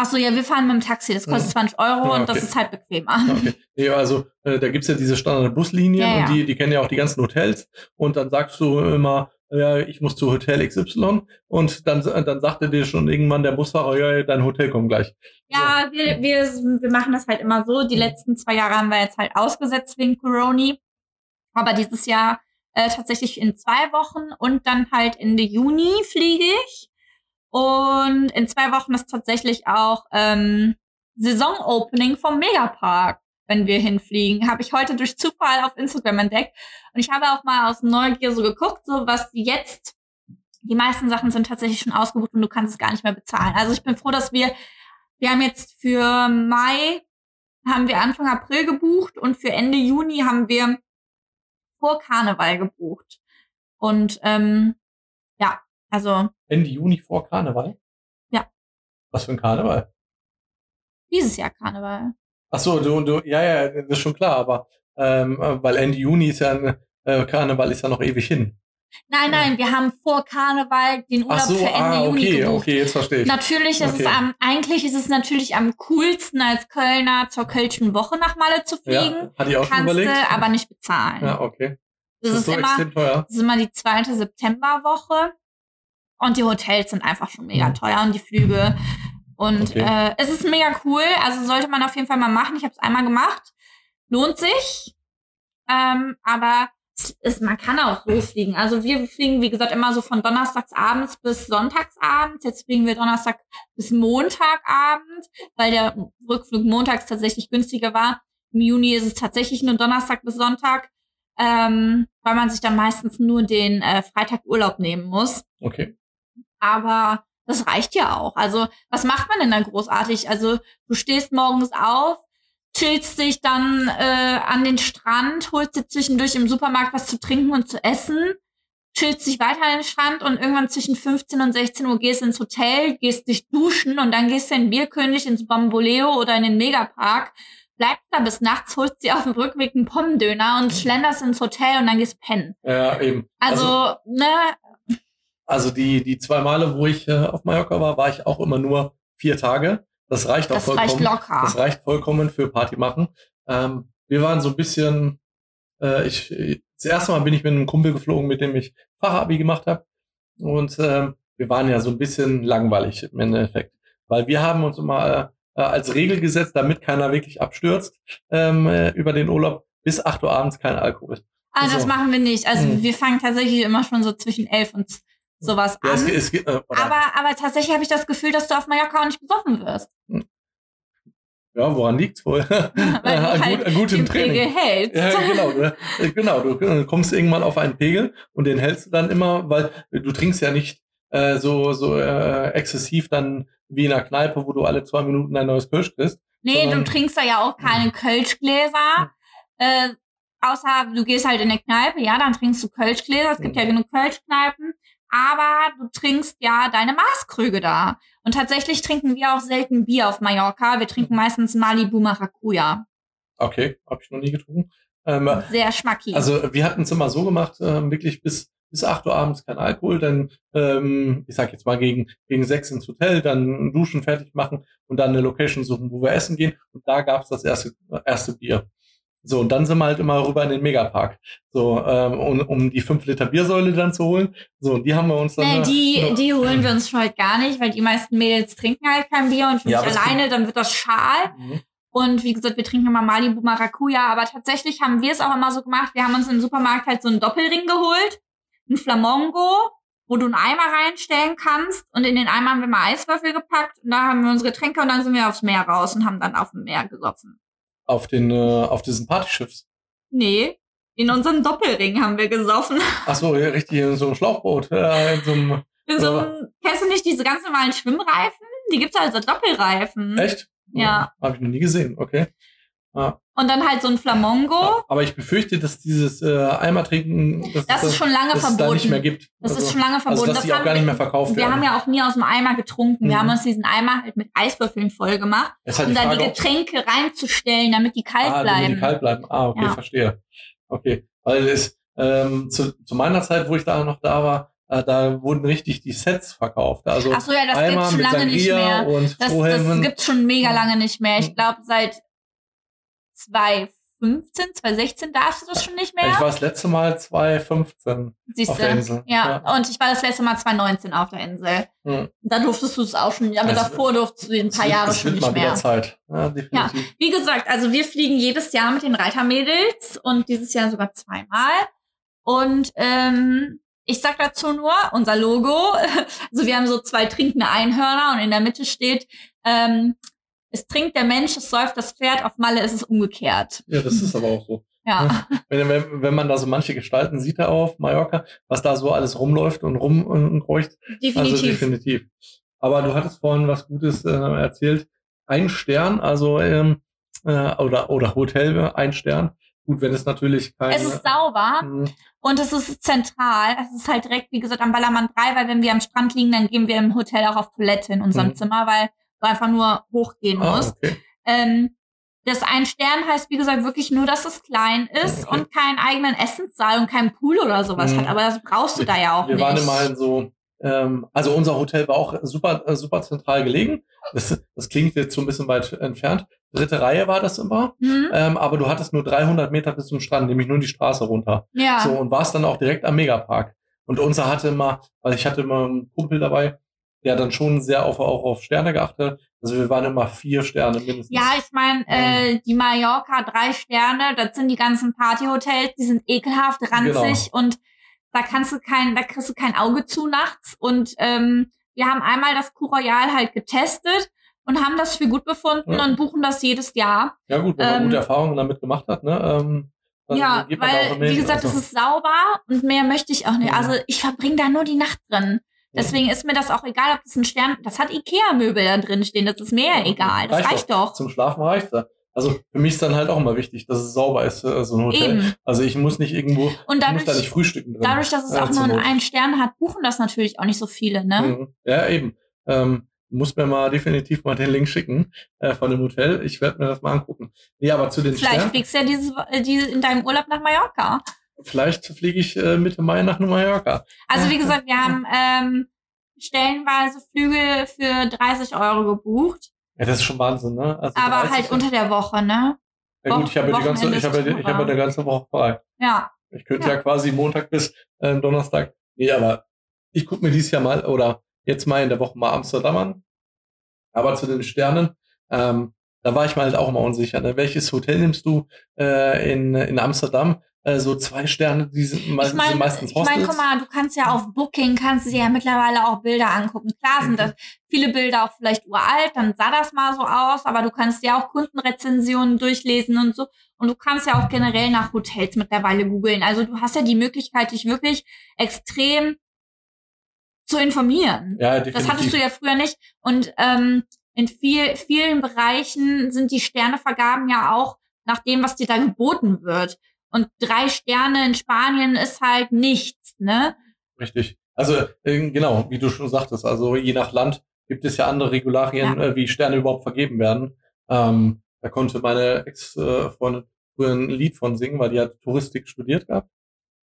Ach so, ja, wir fahren mit dem Taxi. Das kostet Mhm. 20 Euro Ja, und das okay. ist halt bequemer. Okay. (laughs) Nee, also äh, da gibt's ja diese Standard-Buslinien Ja, ja. und die, die kennen ja auch die ganzen Hotels und dann sagst du immer, ja, ich muss zu Hotel XY und dann, dann sagt er dir schon irgendwann der Busfahrer, ja, dein Hotel kommt gleich. Ja, wir, wir, wir machen das halt immer so. Die letzten zwei Jahre haben wir jetzt halt ausgesetzt wegen Corona. Aber dieses Jahr äh, tatsächlich in zwei Wochen und dann halt Ende Juni fliege ich. Und in zwei Wochen ist tatsächlich auch ähm, Saisonopening vom Megapark, wenn wir hinfliegen. Habe ich heute durch Zufall auf Instagram entdeckt. Und ich habe auch mal aus Neugier so geguckt, so was jetzt. Die meisten Sachen sind tatsächlich schon ausgebucht und du kannst es gar nicht mehr bezahlen. Also ich bin froh, dass wir wir haben jetzt für Mai, haben wir Anfang April gebucht und für Ende Juni haben wir vor Karneval gebucht. Und ähm, also Ende Juni vor Karneval? Ja. Was für ein Karneval? dieses Jahr Karneval. Ach so, du, du, ja, ja, das ist schon klar, aber ähm, äh, weil Ende Juni ist ja ein, äh, Karneval ist ja noch ewig hin. Nein, nein, wir haben vor Karneval den Urlaub so, für Ende ah, Juni okay, gebucht. okay, jetzt verstehe ich. Natürlich ist Okay. es am, eigentlich ist es natürlich am coolsten als Kölner zur Kölschen Woche nach Malle zu fliegen. Ja, hatte ich auch schon Kannst überlegt. du aber nicht bezahlen. ja, okay. das, ist so immer, extrem teuer. Das ist immer die zweite Septemberwoche. Und die Hotels sind einfach schon mega teuer und die Flüge. Und Okay. äh, es ist mega cool. Also sollte man auf jeden Fall mal machen. Ich habe es einmal gemacht. Lohnt sich. Ähm, aber es ist, man kann auch so fliegen. Also wir fliegen, wie gesagt, immer so von Donnerstagsabends bis Sonntagsabends. Jetzt fliegen wir Donnerstag bis Montagabend, weil der Rückflug montags tatsächlich günstiger war. Im Juni ist es tatsächlich nur Donnerstag bis Sonntag ähm, weil man sich dann meistens nur den äh, Freitag Urlaub nehmen muss. Okay. Aber das reicht ja auch. Also, was macht man denn da großartig? Also, du stehst morgens auf, chillst dich dann äh, an den Strand, holst dir zwischendurch im Supermarkt was zu trinken und zu essen, chillst dich weiter an den Strand und irgendwann zwischen 15 und 16 Uhr gehst ins Hotel, gehst dich duschen und dann gehst du in den Bierkönig, ins Bamboleo oder in den Megapark, bleibst da bis nachts, holst dir auf dem Rückweg einen Pommendöner und schlenderst ins Hotel und dann gehst pennen. Ja, eben. Also, ne, Also die, die zwei Male, wo ich äh, auf Mallorca war, war ich auch immer nur vier Tage. das reicht auch Das vollkommen. reicht locker. Das reicht vollkommen für Party machen. Ähm, wir waren so ein bisschen, äh, ich, das erste Mal bin ich mit einem Kumpel geflogen, mit dem ich Fachabi gemacht habe. Und ähm, wir waren ja so ein bisschen langweilig im Endeffekt. Weil wir haben uns immer äh, als Regel gesetzt, damit keiner wirklich abstürzt ähm, äh, über den Urlaub, bis 8 Uhr abends kein Alkohol. Ah, das So. machen wir nicht. Also Hm. wir fangen tatsächlich immer schon so zwischen elf und sowas Ja, es, an. es, äh, aber, aber tatsächlich habe ich das Gefühl, dass du auf Mallorca auch nicht besoffen wirst. ja, woran liegt's wohl? (laughs) Weil du (laughs) an, halt gut, an gutem den Training. Pegel hältst. Ja, genau. (laughs) Ne? Äh, Genau, du äh, kommst irgendwann auf einen Pegel und den hältst du dann immer, weil du trinkst ja nicht äh, so, so äh, exzessiv dann wie in einer Kneipe, wo du alle zwei Minuten ein neues Kölsch kriegst. Nee, sondern- du trinkst da ja auch keine Kölschgläser. Äh, außer du gehst halt in eine Kneipe, ja, dann trinkst du Kölschgläser. Es gibt ja genug Kölschkneipen. Aber du trinkst ja deine Maßkrüge da. Und tatsächlich trinken wir auch selten Bier auf Mallorca. Wir trinken meistens Malibu Maracuja. Okay, habe ich noch nie getrunken. Ähm, Sehr schmackig. also wir hatten es immer so gemacht, ähm, wirklich bis bis 8 Uhr abends kein Alkohol, dann, ähm, ich sag jetzt mal gegen, gegen 6 ins Hotel, dann duschen, fertig machen und dann eine Location suchen, wo wir essen gehen. Und da gab's das erste, erste Bier. So, und dann sind wir halt immer rüber in den Megapark. So, ähm, um, um die 5 Liter Biersäule dann zu holen. So, und die haben wir uns dann. Nee, die, ja. die holen wir uns halt gar nicht, weil die meisten Mädels trinken halt kein Bier und für Ja, mich alleine, dann wird das schal. Mhm. Und wie gesagt, wir trinken immer Malibu Maracuja, aber tatsächlich haben wir es auch immer so gemacht. Wir haben uns im Supermarkt halt so einen Doppelring geholt, einen Flamongo, wo du einen Eimer reinstellen kannst. Und in den Eimer haben wir mal Eiswürfel gepackt und da haben wir unsere Getränke und dann sind wir aufs Meer raus und haben dann auf dem Meer gesoffen. Auf den, äh, auf diesen Partyschiffs. Nee, in unserem Doppelring haben wir gesoffen. Ach so, ja, richtig, in so einem Schlauchboot. Äh, in so einem, In so einem, kennst du nicht diese ganz normalen Schwimmreifen? Die gibt's also Doppelreifen. echt? Ja. Habe ich noch nie gesehen, okay. Und dann halt so ein Flamongo. Aber ich befürchte, dass dieses äh, Eimertrinken, dass Das es ist schon lange es da nicht mehr verboten. gibt. Das also, ist schon lange also, verboten. dass das die auch haben gar nicht wir- mehr verkauft Wir werden. haben ja auch nie aus dem Eimer getrunken. Wir Mhm. haben uns diesen Eimer halt mit Eiswürfeln voll gemacht, halt um da die Getränke reinzustellen, damit die kalt ah, damit bleiben. die kalt bleiben. Ah, okay, Ja. verstehe. Okay, weil es ähm, zu, zu meiner Zeit, wo ich da noch da war, äh, da wurden richtig die Sets verkauft. Also Ach so, ja, das Eimer gibt's schon lange nicht Sangria mehr. und Das, das gibt's schon mega lange nicht mehr. Ich Mhm. glaube, seit 2015, 2016 darfst du das schon nicht mehr. ich war das letzte Mal 2015 Siehst auf der? Insel. Ja. und ich war das letzte Mal 2019 auf der Insel. Hm. Da durftest du es auch schon, aber Also, davor durftest du den Es paar Jahre schon nicht mehr. Zeit. Ja, definitiv. Wie gesagt, also wir fliegen jedes Jahr mit den Reitermädels und dieses Jahr sogar zweimal. Und ähm, ich sag dazu nur, unser Logo, (laughs) also wir haben so zwei trinkende Einhörner und in der Mitte steht, ähm, es trinkt der Mensch, es säuft das Pferd, auf Malle ist es umgekehrt. Ja, das ist aber auch so. Ja, Wenn, wenn, wenn man da so manche Gestalten sieht da auf Mallorca, was da so alles rumläuft und rumkreucht, definitiv. Also definitiv. Aber du hattest vorhin was Gutes äh, erzählt. Ein Stern, also ähm, äh, oder oder Hotel ein Stern. Gut, wenn es natürlich kein es ist sauber Hm, und es ist zentral. Es ist halt direkt, wie gesagt, am Ballermann 3, weil wenn wir am Strand liegen, dann gehen wir im Hotel auch auf Toilette in unserem Mhm. Zimmer, weil du einfach nur hochgehen ah, musst. okay. Ähm, das ein Stern heißt, wie gesagt, wirklich nur, dass es klein ist Okay. und keinen eigenen Essenssaal und keinen Pool oder sowas Mhm. hat. Aber das brauchst du da ja auch Wir nicht. waren immer in so, ähm, also unser Hotel war auch super, äh, super zentral gelegen. Das, das klingt jetzt so ein bisschen weit entfernt. Dritte Reihe war das immer. Hm? Ähm, aber du hattest nur 300 Meter bis zum Strand, nämlich nur die Straße runter. Ja. So, und warst dann auch direkt am Megapark. Und unser hatte immer, weil ich hatte immer einen Kumpel dabei, der dann schon sehr auf, auch auf Sterne geachtet. Also wir waren immer vier Sterne mindestens. Ja, ich meine, äh, die Mallorca drei Sterne, das sind die ganzen Partyhotels, die sind ekelhaft, ranzig und da kannst du kein, da kriegst du kein Auge zu nachts. Und ähm, wir haben einmal das Coup Royal halt getestet und haben das für gut befunden Ja. und buchen das jedes Jahr. Ja gut, wenn man Ähm, gute Erfahrungen damit gemacht hat, ne? Ähm, ja, weil, wie gesagt, es Also, ist sauber und mehr möchte ich auch nicht. Ja. Also ich verbringe da nur die Nacht drin. Deswegen ist mir das auch egal, ob das ein Stern, das hat Ikea-Möbel da drin stehen, das ist mir ja egal. Das Reicht reicht doch. Zum Schlafen reicht ja. Also für mich ist dann halt auch immer wichtig, dass es sauber ist, äh, so ein Hotel. Eben. Also ich muss nicht irgendwo, Und ich muss dadurch, da nicht frühstücken drin. dadurch, dass es äh, auch nur einen Stern hat, buchen das natürlich auch nicht so viele, ne? Mhm. Ja, eben. Ähm, muss mir mal definitiv mal den Link schicken äh, von dem Hotel. Ich werde mir das mal angucken. Nee, aber zu den Vielleicht Sternen, fliegst du ja diese, äh, die in deinem Urlaub nach Mallorca. Vielleicht fliege ich äh, Mitte Mai nach Mallorca. Also wie gesagt, wir haben ähm, stellenweise Flüge für 30 Euro gebucht. Ja, das ist schon Wahnsinn, ne? Also aber halt unter der Woche, ne? Ja gut, ich habe ja die ganze, ich habe ich habe eine ganze Woche frei. Ja. Ich könnte ja, ja quasi Montag bis äh, Donnerstag. Nee, aber ich gucke mir dieses Jahr mal oder jetzt mal in der Woche mal Amsterdam an. Aber zu den Sternen, ähm, da war ich mal halt auch mal unsicher. Ne? Welches Hotel nimmst du äh, in, in Amsterdam? Äh, so zwei Sterne, die sind, me ich mein, sind meistens Hostels. Ich meine, guck mal, du kannst ja auf Booking, kannst du dir ja mittlerweile auch Bilder angucken. Klar sind das viele Bilder auch vielleicht uralt, dann sah das mal so aus, aber du kannst dir auch Kundenrezensionen durchlesen und so. Und du kannst ja auch generell nach Hotels mittlerweile googeln. Also du hast ja die Möglichkeit, dich wirklich extrem zu informieren. Ja, definitiv. Das hattest du ja früher nicht. Und ähm, in viel, vielen Bereichen sind die Sternevergaben ja auch nach dem, was dir da geboten wird. Und drei Sterne in Spanien ist halt nichts, ne? Richtig. Also äh, genau, wie du schon sagtest, also je nach Land gibt es ja andere Regularien, ja. Äh, wie Sterne überhaupt vergeben werden. Ähm, da konnte meine Ex-Freundin früher ein Lied von singen, weil die hat Touristik studiert gehabt.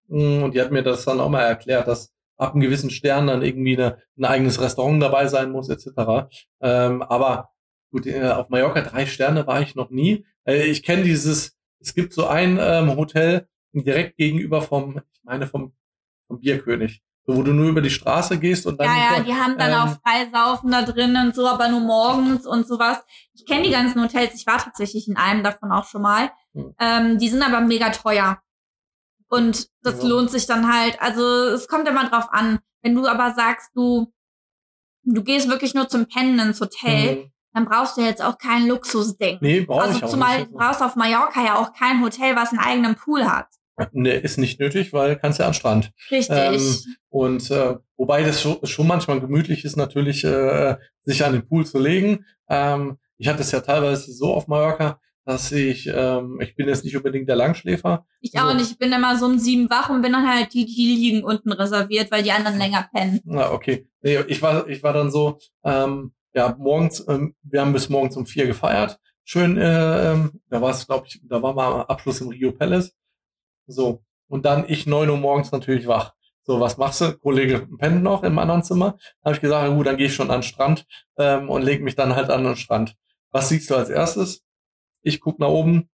Mm, und die hat mir das dann auch mal erklärt, dass ab einem gewissen Stern dann irgendwie eine, ein eigenes Restaurant dabei sein muss, etc. Ähm, aber gut, äh, auf Mallorca drei Sterne war ich noch nie. Ich kenne dieses, es gibt so ein ähm, Hotel direkt gegenüber vom, ich meine vom, vom Bierkönig. So, wo du nur über die Straße gehst und dann. Ja, ja, die haben dann ähm, auch Freisaufen da drin und so, aber nur morgens und sowas. Ich kenne die ganzen Hotels, ich war tatsächlich in einem davon auch schon mal. Hm. Ähm, die sind aber mega teuer. Und das ja. lohnt sich dann halt. Also es kommt immer drauf an. Wenn du aber sagst, du, du gehst wirklich nur zum Pennen ins Hotel, mhm. Dann brauchst du jetzt auch kein Luxusding. Nee, brauch also ich auch zumal nicht. brauchst du auf Mallorca ja auch kein Hotel, was einen eigenen Pool hat. Nee, ist nicht nötig, weil kannst ja an Strand. Richtig. Ähm, und äh, wobei das schon, schon manchmal gemütlich ist, natürlich äh, sich an den Pool zu legen. Ähm, ich hatte es ja teilweise so auf Mallorca, dass ich, ähm, ich bin jetzt nicht unbedingt der Langschläfer. Ich auch so. nicht. Ich bin immer so um sieben wach und bin dann halt die, die liegen unten reserviert, weil die anderen länger pennen. Na, okay. Nee, ich war, ich war dann so, ähm, ja, morgens, ähm, wir haben bis morgens um vier gefeiert. Schön, äh, ähm, da war es, glaube ich, da war mal Abschluss im Rio Palace. So. Und dann ich neun Uhr morgens natürlich wach. So, was machst du? Kollege pennt noch im anderen Zimmer. Habe ich gesagt, gut, dann gehe ich schon an den Strand ähm, und lege mich dann halt an den Strand. Was siehst du als erstes? ich guck nach oben,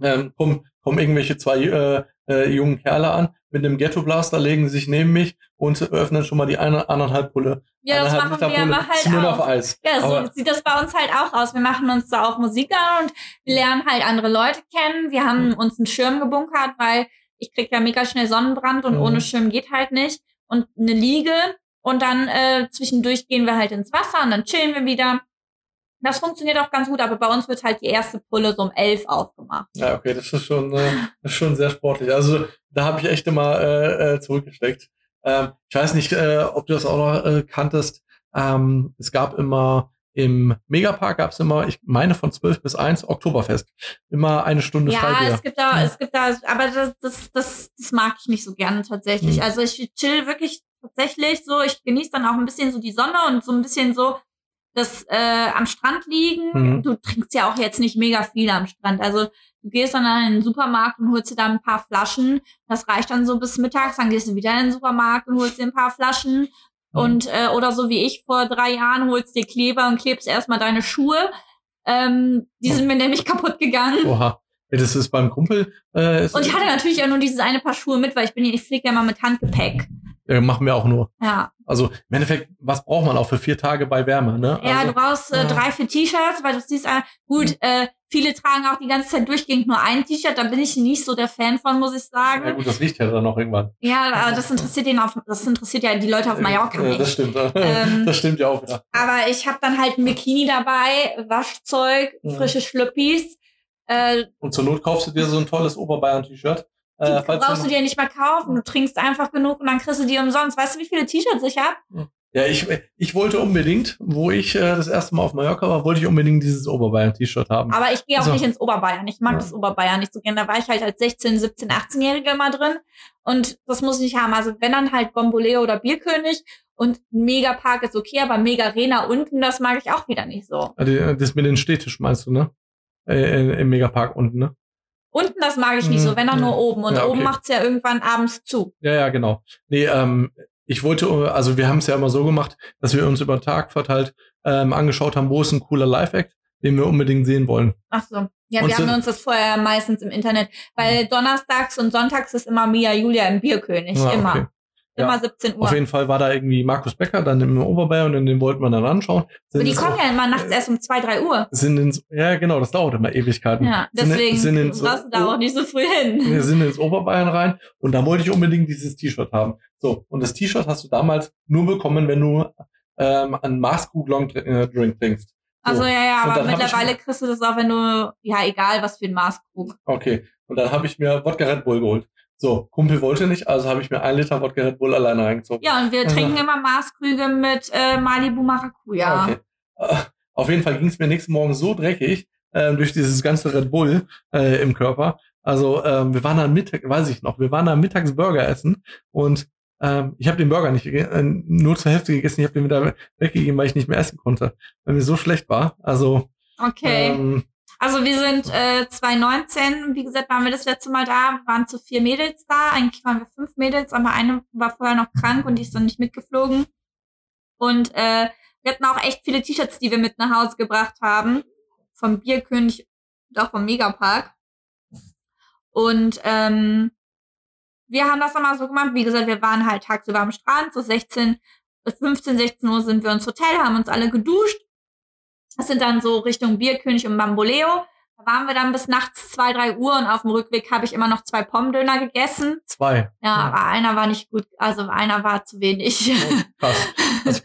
ähm, kommen, kommen irgendwelche zwei äh, äh, jungen Kerle an mit einem Ghetto-Blaster, legen sich neben mich und öffnen schon mal die eine, anderthalb Pulle. Ja, das machen wir aber halt auch. Auf Eis. Ja, so aber sieht das bei uns halt auch aus. Wir machen uns da auch Musik an und wir lernen halt andere Leute kennen. Wir haben mhm. uns einen Schirm gebunkert, weil ich krieg ja mega schnell Sonnenbrand und mhm. ohne Schirm geht halt nicht. Und eine Liege und dann äh, zwischendurch gehen wir halt ins Wasser und dann chillen wir wieder. Das funktioniert auch ganz gut, aber bei uns wird halt die erste Pulle so um elf aufgemacht. Ja, okay, das ist schon, äh, das ist schon sehr sportlich. Also da habe ich echt immer äh, äh, zurückgesteckt. Ähm, ich weiß nicht, äh, ob du das auch noch äh, kanntest. Ähm, es gab immer im Megapark gab es immer, ich meine von 12 bis 1 Oktoberfest. Immer eine Stunde ja, Freibier. Ja, es gibt da, es gibt da, aber das, das, das, das mag ich nicht so gerne tatsächlich. Hm. Also ich chill wirklich tatsächlich so, ich genieße dann auch ein bisschen so die Sonne und so ein bisschen so das äh, am Strand liegen. Mhm. Du trinkst ja auch jetzt nicht mega viel am Strand. Also du gehst dann in den Supermarkt und holst dir da ein paar Flaschen. Das reicht dann so bis mittags. Dann gehst du wieder in den Supermarkt und holst dir ein paar Flaschen. Mhm. Und äh, oder so wie ich vor drei Jahren holst dir Kleber und klebst erstmal deine Schuhe. Ähm, die sind mir nämlich kaputt gegangen. Oha. Ja, das ist beim Kumpel. Äh, und ich hatte natürlich auch nur dieses eine Paar Schuhe mit, weil ich bin ich fliege ja mal mit Handgepäck. Ja, machen wir auch nur. Ja. Also im Endeffekt, was braucht man auch für vier Tage bei Wärme, ne? Ja, also, du brauchst äh, drei, vier T-Shirts, weil du siehst, äh, gut, mhm. äh, viele tragen auch die ganze Zeit durchgehend nur ein T-Shirt, da bin ich nicht so der Fan von, muss ich sagen. Ja gut, das riecht ja dann noch irgendwann. Ja, aber das interessiert den auf, das interessiert ja die Leute auf Mallorca nicht. Ja, das stimmt. (laughs) Ähm, das stimmt ja auch wieder. Aber ich habe dann halt ein Bikini dabei, Waschzeug, mhm. frische Schlüppis. Äh, Und zur Not kaufst du dir so ein tolles Oberbayern-T-Shirt äh, die brauchst du dir nicht mal kaufen. Du trinkst einfach genug und dann kriegst du die umsonst. Weißt du, wie viele T-Shirts ich hab? Ja, ich, ich wollte unbedingt, wo ich äh, das erste Mal auf Mallorca war, wollte ich unbedingt dieses Oberbayern-T-Shirt haben. Aber ich gehe auch also, nicht ins Oberbayern. Ich mag ja. das Oberbayern nicht so gerne. Da war ich halt als 16, 17, 18-Jährige immer drin. Und das muss ich nicht haben. Also wenn dann halt Bomboleo oder Bierkönig und Megapark ist okay, aber Mega Arena unten, das mag ich auch wieder nicht so. Also, das mit den Städtisch meinst du, ne? Äh, Im Megapark unten, ne? Unten, das mag ich nicht so, wenn dann nur oben. Und ja, okay. oben macht's ja irgendwann abends zu. Ja, ja, genau. Nee, ähm, ich wollte, also wir haben es ja immer so gemacht, dass wir uns über den Tag verteilt ähm, angeschaut haben, wo ist ein cooler Live-Act, den wir unbedingt sehen wollen. Ach so. Ja, und wir haben uns das vorher meistens im Internet, weil mhm. donnerstags und sonntags ist immer Mia Julia im Bierkönig, ah, immer. Okay. Immer ja. 17 Uhr. Auf jeden Fall war da irgendwie Markus Becker dann im Oberbayern und den wollten wir dann anschauen. Sind die kommen ja immer nachts erst um 2, 3 Uhr. Sind ins, ja, genau, das dauert immer Ewigkeiten. Ja, deswegen sind, sind ins, da auch nicht so früh hin. (laughs) Wir sind ins Oberbayern rein und da wollte ich unbedingt dieses T-Shirt haben. So, und das T-Shirt hast du damals nur bekommen, wenn du ähm, einen Maßkrug Long äh, Drink trinkst. So. Also ja, ja, aber mittlerweile kriegst du das auch, wenn du, ja, egal was für ein Maßkrug. Okay. Und dann habe ich mir Wodka Red Bull geholt. So, Kumpel wollte nicht, also habe ich mir ein Liter Wodka Red Bull alleine reingezogen. Ja, und wir also, trinken immer Maßkrüge mit äh, Malibu Maracuja. Okay. Uh, auf jeden Fall ging es mir nächsten Morgen so dreckig äh, durch dieses ganze Red Bull äh, im Körper. Also ähm, wir waren am Mittag, weiß ich noch, wir waren am Mittags Burger essen und ähm, ich habe den Burger nicht äh, nur zur Hälfte gegessen, ich habe den wieder weggegeben, weil ich nicht mehr essen konnte, weil mir so schlecht war. Also okay. Ähm, also wir sind äh, 2019, wie gesagt, waren wir das letzte Mal da, waren zu vier Mädels da. Eigentlich waren wir fünf Mädels, aber eine war vorher noch krank und die ist dann nicht mitgeflogen. Und äh, wir hatten auch echt viele T-Shirts, die wir mit nach Hause gebracht haben. Vom Bierkönig und auch vom Megapark. Und ähm, wir haben das dann so gemacht. Wie gesagt, wir waren halt tagsüber am Strand, so 16, 15, 16 Uhr sind wir ins Hotel, haben uns alle geduscht das sind dann so Richtung Bierkönig und Bamboleo. Da waren wir dann bis nachts zwei, drei Uhr und auf dem Rückweg habe ich immer noch zwei Pommdöner gegessen. Zwei. Ja, aber einer war nicht gut, also einer war zu wenig. Oh, krass. (laughs) Also,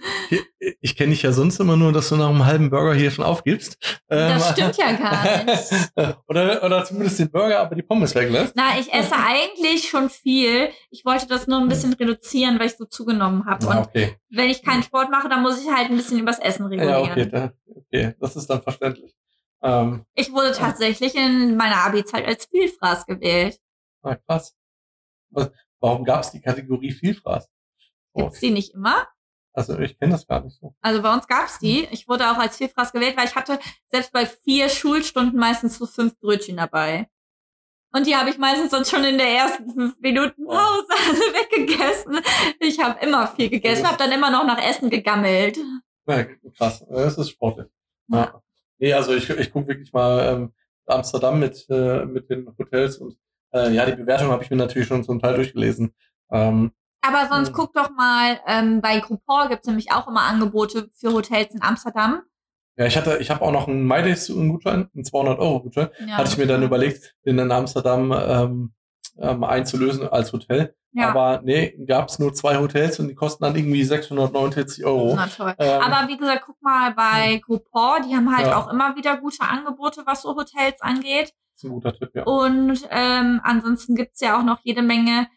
ich kenne dich ja sonst immer nur, dass du nach einem halben Burger hier schon aufgibst. Das ähm, stimmt ja gar nicht. (laughs) oder, oder zumindest den Burger, aber die Pommes weglässt. Na, ich esse eigentlich schon viel. Ich wollte das nur ein bisschen reduzieren, weil ich so zugenommen habe. Ah, okay. Und wenn ich keinen Sport mache, dann muss ich halt ein bisschen übers Essen regulieren. Ja, okay, da, okay. das ist dann verständlich. Ähm, ich wurde tatsächlich in meiner Abi-Zeit als Vielfraß gewählt. Ah, krass. Was, warum gab es die Kategorie Vielfraß? Oh. Gibt's die nicht immer? Also ich kenne das gar nicht so. Also bei uns gab's die. Ich wurde auch als Vielfraß gewählt, weil ich hatte selbst bei vier Schulstunden meistens so fünf Brötchen dabei. Und die habe ich meistens dann schon in der ersten fünf Minuten Pause (laughs) alle weggegessen. Ich habe immer viel gegessen, habe dann immer noch nach Essen gegammelt. Ja, krass, das ist sportlich. Ja. Nee, also ich, ich gucke wirklich mal ähm, Amsterdam mit, äh, mit den Hotels und äh, ja, die Bewertung habe ich mir natürlich schon zum Teil durchgelesen. Ähm, aber sonst hm. guck doch mal, ähm, bei Groupon gibt's nämlich auch immer Angebote für Hotels in Amsterdam. Ja, ich hatte, ich habe auch noch einen MyDays-Gutschein, einen 200-Euro-Gutschein. Ja, hatte ich mir dann überlegt, den in Amsterdam ähm, ähm, einzulösen als Hotel. Ja. Aber nee, gab's nur zwei Hotels und die kosten dann irgendwie 649 Euro. Na toll. Ähm, Aber wie gesagt, guck mal bei Groupon, die haben halt ja. auch immer wieder gute Angebote, was so Hotels angeht. Das ist ein guter Tipp, ja. Und ähm, ansonsten gibt's ja auch noch jede Menge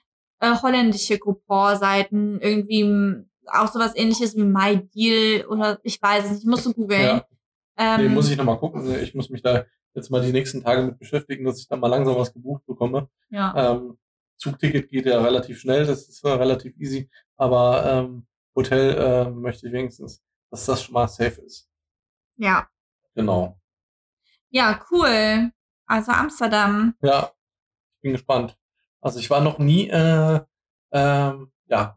äh, holländische Groupon-Seiten, irgendwie auch sowas ähnliches wie MyDeal oder ich weiß es nicht, ich muss so googeln. Ja. Ähm, nee, muss ich nochmal gucken. Ich muss mich da jetzt mal die nächsten Tage mit beschäftigen, dass ich da mal langsam was gebucht bekomme. Ja. Ähm, Zugticket geht ja relativ schnell, das ist relativ easy, aber ähm, Hotel äh, möchte ich wenigstens, dass das schon mal safe ist. Ja. Genau. Ja, cool. Also Amsterdam. Ja, ich bin gespannt. Also ich war noch nie, äh, ähm, ja,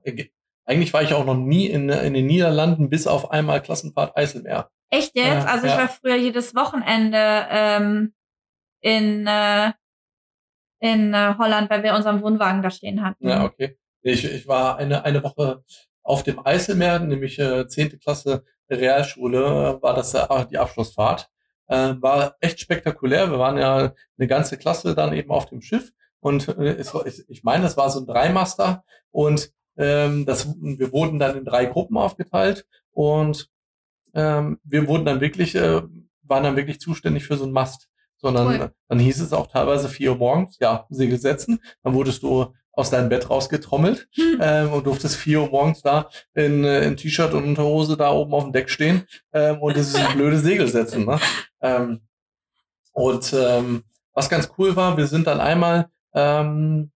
eigentlich war ich auch noch nie in, in den Niederlanden, bis auf einmal Klassenfahrt Eiselmeer. Echt jetzt? also ich ja. war früher jedes Wochenende ähm, in, äh, in äh, Holland, weil wir unseren Wohnwagen da stehen hatten. Ja, okay. Ich, ich war eine, eine Woche auf dem Eiselmeer, nämlich äh, 10. Klasse Realschule, war das äh, die Abschlussfahrt. Äh, war echt spektakulär. Wir waren ja eine ganze Klasse dann eben auf dem Schiff und äh, es, ich, ich meine, das war so ein Dreimaster und ähm, das, wir wurden dann in drei Gruppen aufgeteilt und ähm, wir wurden dann wirklich, äh, waren dann wirklich zuständig für so einen Mast. Sondern cool. dann hieß es auch teilweise vier Uhr morgens, ja, Segel setzen. Dann wurdest du aus deinem Bett rausgetrommelt hm. ähm, und durftest vier Uhr morgens da in, äh, in T-Shirt und Unterhose da oben auf dem Deck stehen ähm, und dieses (laughs) blöde Segel setzen. Ne? Ähm, und ähm, was ganz cool war, wir sind dann einmal ähm,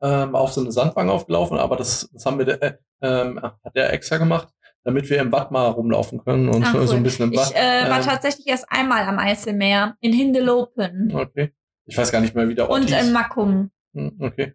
ähm, auf so eine Sandbank aufgelaufen, aber das, das haben wir, äh, ähm, hat der extra gemacht, damit wir im Bad mal rumlaufen können und Ach, cool. (laughs) so ein bisschen im Bad. Ich äh, war ähm, tatsächlich erst einmal am Eiselmeer in Hindelopen. Okay. Ich weiß gar nicht mehr, wie der Ort und hieß. Und in Mackum. Hm, okay.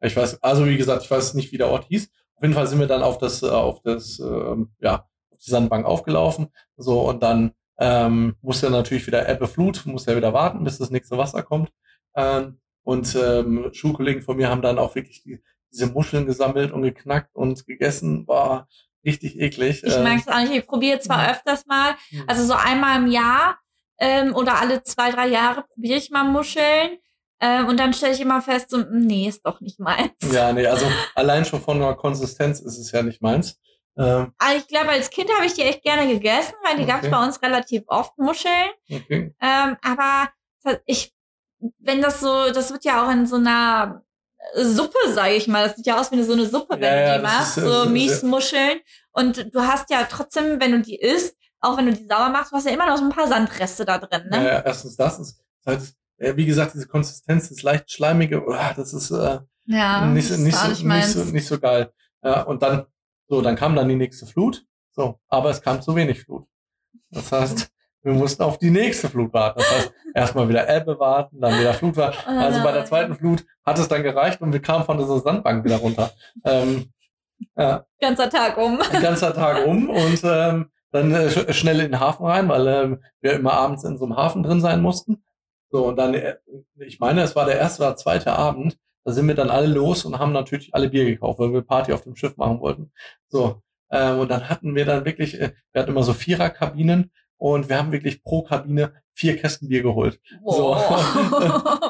Ich weiß, also wie gesagt, ich weiß nicht, wie der Ort hieß. Auf jeden Fall sind wir dann auf das, äh, auf das, ähm, ja, auf die Sandbank aufgelaufen. So, und dann ähm, muss ja natürlich wieder Ebbe Flut, muss ja wieder warten, bis das nächste Wasser kommt. Ähm, und ähm, Schulkollegen von mir haben dann auch wirklich die, diese Muscheln gesammelt und geknackt und gegessen. War richtig eklig. Ich mag es auch nicht. Ich probiere zwar mhm. öfters mal, mhm. also so einmal im Jahr ähm, oder alle zwei, drei Jahre probiere ich mal Muscheln. Ähm, und dann stelle ich immer fest, so, nee, ist doch nicht meins. Ja, nee, also (laughs) allein schon von der Konsistenz ist es ja nicht meins. Ähm, Aber ich glaube, als Kind habe ich die echt gerne gegessen, weil die okay. gab es bei uns relativ oft Muscheln. Okay. Ähm, aber ich, wenn das so, das wird ja auch in so einer Suppe, sage ich mal. Das sieht ja aus wie so eine Suppe, wenn ja, du die ja, machst, ist, so Miesmuscheln. Und du hast ja trotzdem, wenn du die isst, auch wenn du die sauer machst, du hast ja immer noch so ein paar Sandreste da drin. Ne? Ja, ja erstens das ist halt, wie gesagt, diese Konsistenz ist leicht schleimige, oh, das ist äh, ja, nicht, nicht, so, nicht, nicht, so, nicht so geil. Ja, und dann, so, dann kam dann die nächste Flut. So, aber es kam zu wenig Flut. Das heißt, wir mussten auf die nächste Flut warten. Das heißt, erstmal wieder Ebbe warten, dann wieder Flut warten. Oh also bei der zweiten Flut hat es dann gereicht und wir kamen von dieser Sandbank wieder runter. Ähm, ja. Ganzer Tag um. Ein ganzer Tag um und ähm, dann äh, schnell in den Hafen rein, weil äh, wir immer abends in so einem Hafen drin sein mussten. So, und dann, äh, ich meine, es war der erste oder zweite Abend, da sind wir dann alle los und haben natürlich alle Bier gekauft, weil wir Party auf dem Schiff machen wollten. So, ähm, und dann hatten wir dann wirklich, äh, wir hatten immer so Viererkabinen und wir haben wirklich pro Kabine vier Kästen Bier geholt. Wow. So. (laughs)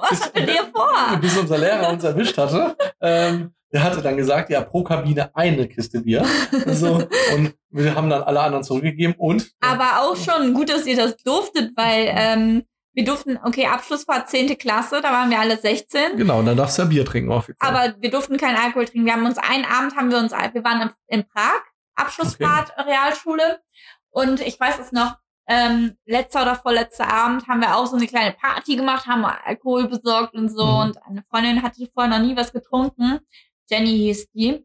Was hattet ihr (laughs) vor? Bis unser Lehrer uns erwischt hatte. Ähm, der hatte dann gesagt, ja, pro Kabine eine Kiste Bier. So, und wir haben dann alle anderen zurückgegeben und. Aber auch schon gut, dass ihr das durftet, weil ähm, wir durften, okay, Abschlussfahrt 10. Klasse, da waren wir alle 16. Genau, und dann darfst du ja Bier trinken offiziell. Aber wir durften keinen Alkohol trinken. Wir haben uns einen Abend haben wir uns, wir waren in, in Prag, Abschlussfahrt, okay. Realschule. Und ich weiß es noch, ähm, letzter oder vorletzter Abend haben wir auch so eine kleine Party gemacht, haben Alkohol besorgt und so. Mhm. Und eine Freundin hatte vorher noch nie was getrunken. Jenny hieß die.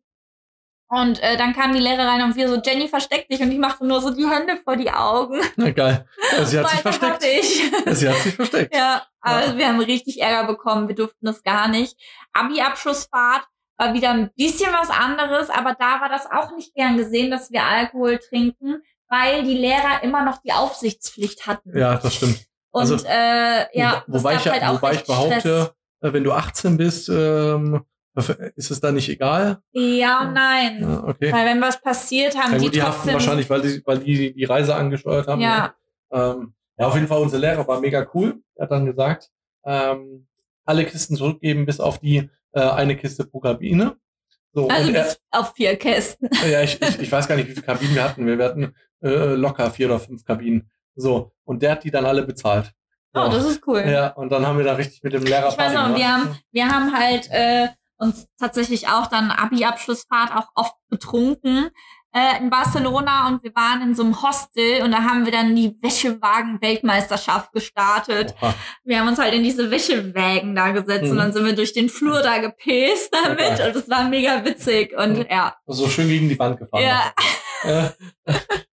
Und äh, dann kam die Lehrerin und wir so, Jenny, versteck dich. Und ich machte nur so die Hände vor die Augen. Na geil. Also sie hat sich versteckt. Ich. Sie hat sich versteckt. Ja, aber ja. wir haben richtig Ärger bekommen. Wir durften das gar nicht. Abi-Abschlussfahrt war wieder ein bisschen was anderes, aber da war das auch nicht gern gesehen, dass wir Alkohol trinken weil die Lehrer immer noch die Aufsichtspflicht hatten. Ja, das stimmt. Und also, äh, ja, wo, wobei ich, halt wobei ich behaupte, Stress. Äh, wenn du 18 bist, ähm, ist es da nicht egal? Ja nein. Ja, okay. Weil wenn was passiert, haben ja, gut, die, die haften wahrscheinlich, weil die, weil die die Reise angesteuert haben. Ja. Ne? Ähm, ja, auf jeden Fall, unser Lehrer war mega cool. Er hat dann gesagt, ähm, alle Kisten zurückgeben, bis auf die äh, eine Kiste pro Kabine. So, also er, auf vier Kästen. (laughs) Ja, ich, ich, ich weiß gar nicht, wie viele Kabinen wir hatten. Wir hatten äh, locker vier oder fünf Kabinen. So, und der hat die dann alle bezahlt. So. Oh, das ist cool. Ja, und dann haben wir da richtig mit dem Lehrer Ich weiß noch, wir haben, wir haben halt äh, uns tatsächlich auch dann Abi-Abschlussfahrt auch oft betrunken äh, in Barcelona und wir waren in so einem Hostel und da haben wir dann die Wäschewagen-Weltmeisterschaft gestartet. Oha. Wir haben uns halt in diese Wäschewägen da gesetzt mhm. und dann sind wir durch den Flur da gepäst damit okay. und es war mega witzig und ja. So schön gegen die Wand gefahren. Ja. (laughs) Äh,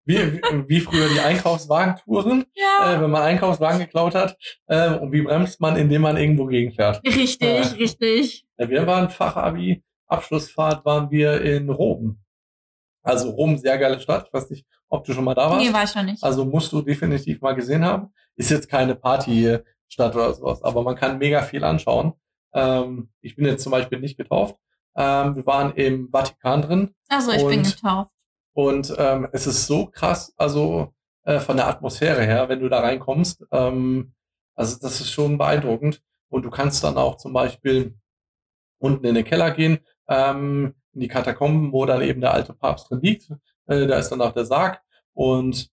wie, wie früher die Einkaufswagentouren, ja. äh, wenn man Einkaufswagen geklaut hat. Äh, und wie bremst man, indem man irgendwo gegenfährt. Richtig, äh, richtig. Ja, wir waren Fachabi, Abschlussfahrt waren wir in Rom. Also Rom, sehr geile Stadt. Ich weiß nicht, ob du schon mal da warst. Nee, war ich schon nicht. Also musst du definitiv mal gesehen haben. Ist jetzt keine Partystadt oder sowas, aber man kann mega viel anschauen. Ähm, ich bin jetzt zum Beispiel nicht getauft. Ähm, wir waren im Vatikan drin. Also ich und, bin getauft. Und ähm, es ist so krass, also äh, von der Atmosphäre her, wenn du da reinkommst. Ähm, also das ist schon beeindruckend. Und du kannst dann auch zum Beispiel unten in den Keller gehen. Ähm, in die Katakomben, wo dann eben der alte Papst drin liegt. Äh, da ist dann auch der Sarg. Und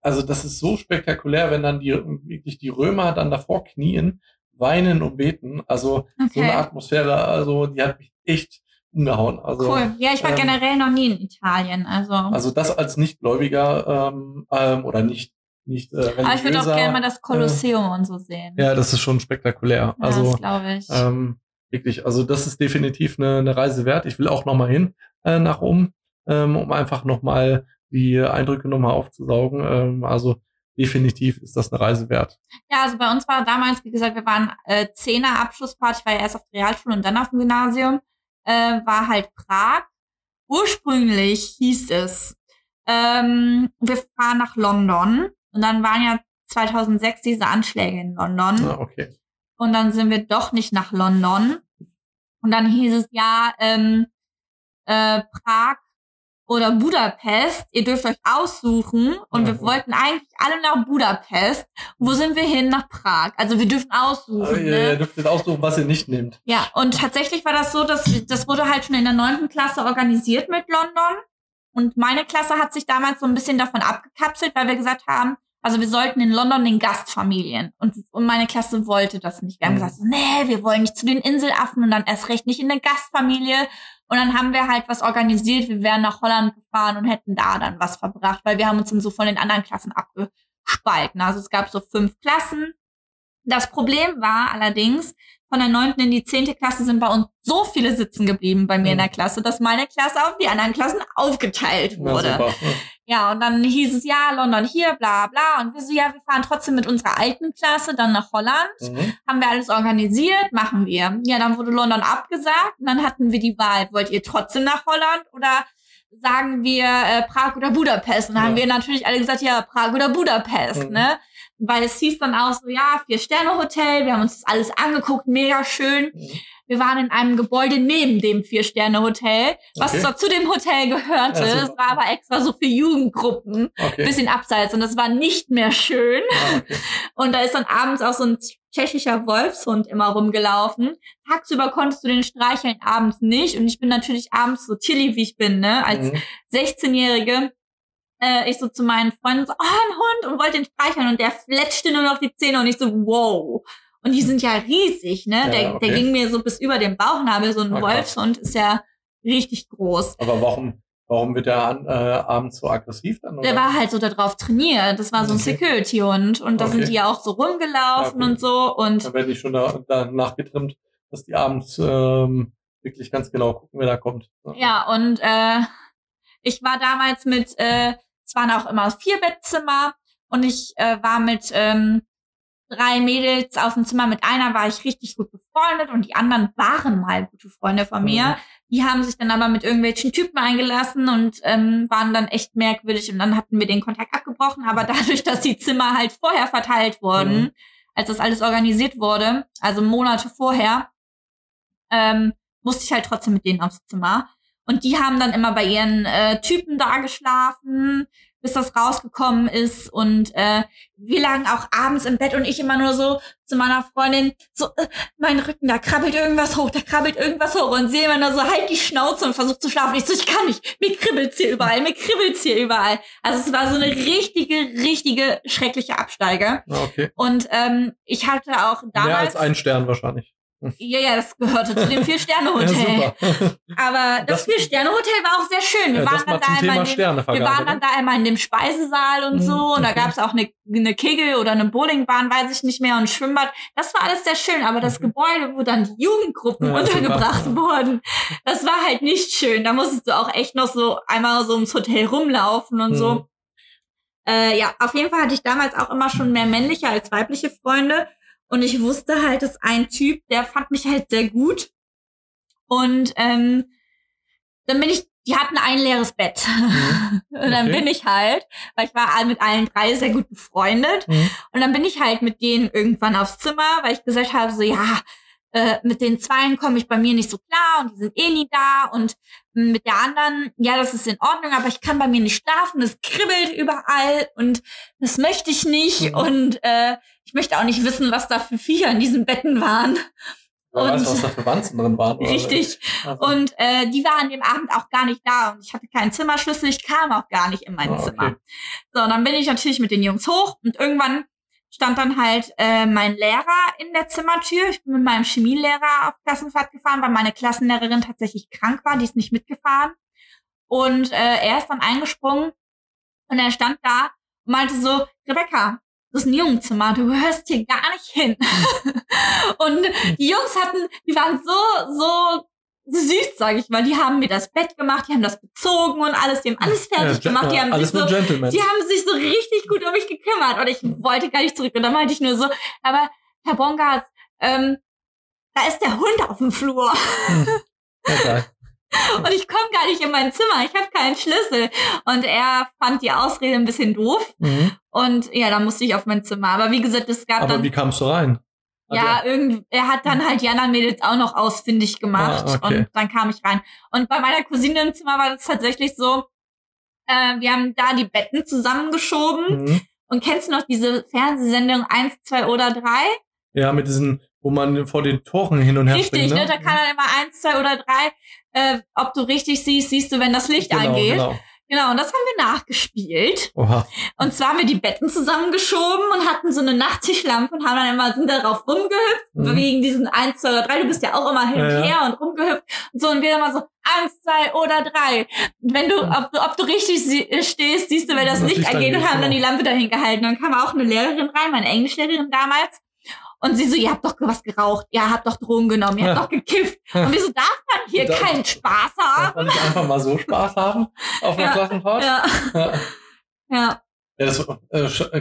also das ist so spektakulär, wenn dann die wirklich die Römer dann davor knien, weinen und beten. Also okay. so eine Atmosphäre, also die hat mich echt umgehauen. Also, cool. Ja, ich war ähm, generell noch nie in Italien. Also, also das als Nichtgläubiger ähm, ähm, oder nicht nicht äh, Aber ich würde auch gerne mal das Kolosseum äh, und so sehen. Ja, das ist schon spektakulär. Ja, also, das glaube ich. Ähm, Wirklich, also das ist definitiv eine, eine Reise wert. Ich will auch nochmal hin äh, nach oben, ähm, um einfach nochmal die Eindrücke nochmal aufzusaugen. Ähm, also definitiv ist das eine Reise wert. Ja, also bei uns war damals, wie gesagt, wir waren äh, Zehner Abschlussparty, ich war ja erst auf der Realschule und dann auf dem Gymnasium, äh, war halt Prag. ursprünglich hieß es, ähm, wir fahren nach London. Und dann waren ja 2006 diese Anschläge in London. Ah, okay. Und dann sind wir doch nicht nach London. Und dann hieß es ja, ähm, äh, Prag oder Budapest, ihr dürft euch aussuchen. Und Ja, wir wollten eigentlich alle nach Budapest. Wo sind wir hin? Nach Prag. Also wir dürfen aussuchen. Aber ihr, ne? ihr dürft jetzt aussuchen, was ihr nicht nehmt. Ja, und tatsächlich war das so, dass das wurde halt schon in der neunten Klasse organisiert mit London. Und meine Klasse hat sich damals so ein bisschen davon abgekapselt, weil wir gesagt haben, also wir sollten in London den Gastfamilien. Und, und meine Klasse wollte das nicht. Wir haben Mhm. gesagt, nee, wir wollen nicht zu den Inselaffen und dann erst recht nicht in eine Gastfamilie. Und dann haben wir halt was organisiert. Wir wären nach Holland gefahren und hätten da dann was verbracht, weil wir haben uns dann so von den anderen Klassen abgespalten. Also es gab so fünf Klassen. Das Problem war allerdings, von der neunten in die zehnte Klasse sind bei uns so viele sitzen geblieben bei mir in Mhm. der Klasse, dass meine Klasse auf die anderen Klassen aufgeteilt Na, wurde. super. Ja, und dann hieß es, ja, London hier, bla bla. Und wir so, ja, wir fahren trotzdem mit unserer alten Klasse dann nach Holland. Mhm. Haben wir alles organisiert, machen wir. Ja, dann wurde London abgesagt und dann hatten wir die Wahl, wollt ihr trotzdem nach Holland oder sagen wir äh, Prag oder Budapest? Und dann Ja. haben wir natürlich alle gesagt, ja, Prag oder Budapest, Mhm. ne? Weil es hieß dann auch so, ja, Vier-Sterne-Hotel, wir haben uns das alles angeguckt, mega schön. Mhm. Wir waren in einem Gebäude neben dem Vier-Sterne-Hotel, was Okay. zwar zu dem Hotel gehörte, es war aber extra so für Jugendgruppen, Okay. bisschen abseits und das war nicht mehr schön. Ah, okay. Und da ist dann abends auch so ein tschechischer Wolfshund immer rumgelaufen. Tagsüber konntest du den streicheln, abends nicht. Und ich bin natürlich abends so chilly, wie ich bin, ne? Als Mhm. 16-Jährige. Äh, ich so zu meinen Freunden so, oh, ein Hund und wollte den streicheln und der fletschte nur noch die Zähne und ich so, wow. Und die sind ja riesig, ne? Ja, der, okay. der ging mir so bis über den Bauchnabel. So ein krass. Wolfshund ist ja richtig groß. Aber warum, warum wird der an, äh, abends so aggressiv dann? Der oder? war halt so darauf trainiert. Das war so ein Okay. Security-Hund. Und da sind Okay. die ja auch so rumgelaufen Ja, und so. Und Dann werde ich schon da, danach getrimmt, dass die abends ähm, wirklich ganz genau gucken, wer da kommt. Ja, und äh, ich war damals mit, äh, es waren auch immer vier Bettzimmer und ich äh, war mit ähm, drei Mädels auf dem Zimmer. Mit einer war ich richtig gut befreundet und die anderen waren mal gute Freunde von mir. Mhm. Die haben sich dann aber mit irgendwelchen Typen eingelassen und ähm, waren dann echt merkwürdig und dann hatten wir den Kontakt abgebrochen. Aber (laughs) dadurch, dass die Zimmer halt vorher verteilt wurden, Mhm. als das alles organisiert wurde, also Monate vorher, ähm, musste ich halt trotzdem mit denen aufs Zimmer. Und die haben dann immer bei ihren äh, Typen da geschlafen, bis das rausgekommen ist. Und äh, wir lagen auch abends im Bett und ich immer nur so zu meiner Freundin, so, äh, mein Rücken, da krabbelt irgendwas hoch, da krabbelt irgendwas hoch. Und sie immer nur so, halt die Schnauze und versucht zu schlafen. Ich so, ich kann nicht, mir kribbelt's hier überall, mir kribbelt's hier überall. Also es war so eine richtige, richtige, schreckliche Absteige. Ah, okay. Und ähm, ich hatte auch Mehr damals... als ein Stern wahrscheinlich. Ja, ja, das gehörte zu dem (laughs) Ja, Vier-Sterne-Hotel. super. Aber das, Das- Vier-Sterne-Hotel war auch sehr schön. Wir Ja, waren dann da in dem, wir waren dann da immer in dem Speisesaal und Mhm, so. Und da gab es auch eine, eine Kegel oder eine Bowlingbahn, weiß ich nicht mehr, und ein Schwimmbad. Das war alles sehr schön. Aber das Mhm. Gebäude, wo dann die Jugendgruppen Ja, super. untergebracht (laughs) wurden, das war halt nicht schön. Da musstest du auch echt noch so einmal so ums Hotel rumlaufen und Mhm. so. Äh, ja, auf jeden Fall hatte ich damals auch immer schon mehr männliche als weibliche Freunde. Und ich wusste halt, dass ein Typ, der fand mich halt sehr gut. Und ähm, dann bin ich, die hatten ein leeres Bett. (laughs) und dann Okay. bin ich halt, weil ich war mit allen drei sehr gut befreundet. Mhm. Und dann bin ich halt mit denen irgendwann aufs Zimmer, weil ich gesagt habe, so ja, äh, mit den Zweien komme ich bei mir nicht so klar und die sind eh nie da und mm, mit der anderen, ja, das ist in Ordnung, aber ich kann bei mir nicht schlafen, es kribbelt überall und das möchte ich nicht Mhm. und äh, ich möchte auch nicht wissen, was da für Viecher in diesen Betten waren. Wer weiß, und- was da für Wanzen drin waren. Richtig. Also, Und äh, die waren an dem Abend auch gar nicht da und ich hatte keinen Zimmerschlüssel, ich kam auch gar nicht in mein okay. Zimmer. So, und dann bin ich natürlich mit den Jungs hoch und irgendwann stand dann halt äh, mein Lehrer in der Zimmertür. Ich bin mit meinem Chemielehrer auf Klassenfahrt gefahren, weil meine Klassenlehrerin tatsächlich krank war, die ist nicht mitgefahren. Und äh, er ist dann eingesprungen und er stand da und meinte so, Rebecca, das ist ein Jungenzimmer, du gehörst hier gar nicht hin. (laughs) und die Jungs hatten, die waren so, so süß, sage ich mal. Die haben mir das Bett gemacht, die haben das bezogen und alles, die haben alles fertig ja, gemacht, die haben sich so, die haben sich so richtig gut um mich gekümmert und ich wollte gar nicht zurück. Und dann meinte ich nur so, aber Herr Bongartz, ähm, da ist der Hund auf dem Flur. (laughs) Ja, geil. Und ich komme gar nicht in mein Zimmer, ich habe keinen Schlüssel. Und er fand die Ausrede ein bisschen doof. Mhm. Und ja, dann musste ich auf mein Zimmer. Aber wie gesagt, es gab Aber dann. wie kamst du rein? Ja, irgend, er hat dann halt die anderen Mädels auch noch ausfindig gemacht Ah, okay. und dann kam ich rein. Und bei meiner Cousine im Zimmer war das tatsächlich so, äh, wir haben da die Betten zusammengeschoben. Mhm. Und kennst du noch diese Fernsehsendung 1, 2 oder 3? Ja, mit diesen, wo man vor den Toren hin und her Richtig, springt. ne? Da kann dann immer 1, 2 oder 3, äh, ob du richtig siehst, siehst du, wenn das Licht genau, angeht. Genau. Genau, und das haben wir nachgespielt. Oha. Und zwar haben wir die Betten zusammengeschoben und hatten so eine Nachttischlampe und haben dann immer, sind darauf rumgehüpft, Mhm. wegen diesen 1, 2 oder 3. Du bist ja auch immer hin und Ja, ja. her und rumgehüpft. Und so, und wir immer so 1, 2 oder 3. Und wenn du, ob, du- ob du richtig sie- äh, stehst, siehst du, wenn das, Das Licht angeht und haben dann die genau. Lampe dahin gehalten. Dann kam auch eine Lehrerin rein, meine Englischlehrerin damals. Und sie so, ihr habt doch was geraucht, ihr habt doch Drogen genommen, ihr habt doch gekifft. Und wir so, darf man hier Da- keinen Spaß Darf haben? man nicht einfach mal so Spaß haben auf einer Ja. Klassenfahrt? Ja, Ja. ja. Ja, das äh, äh,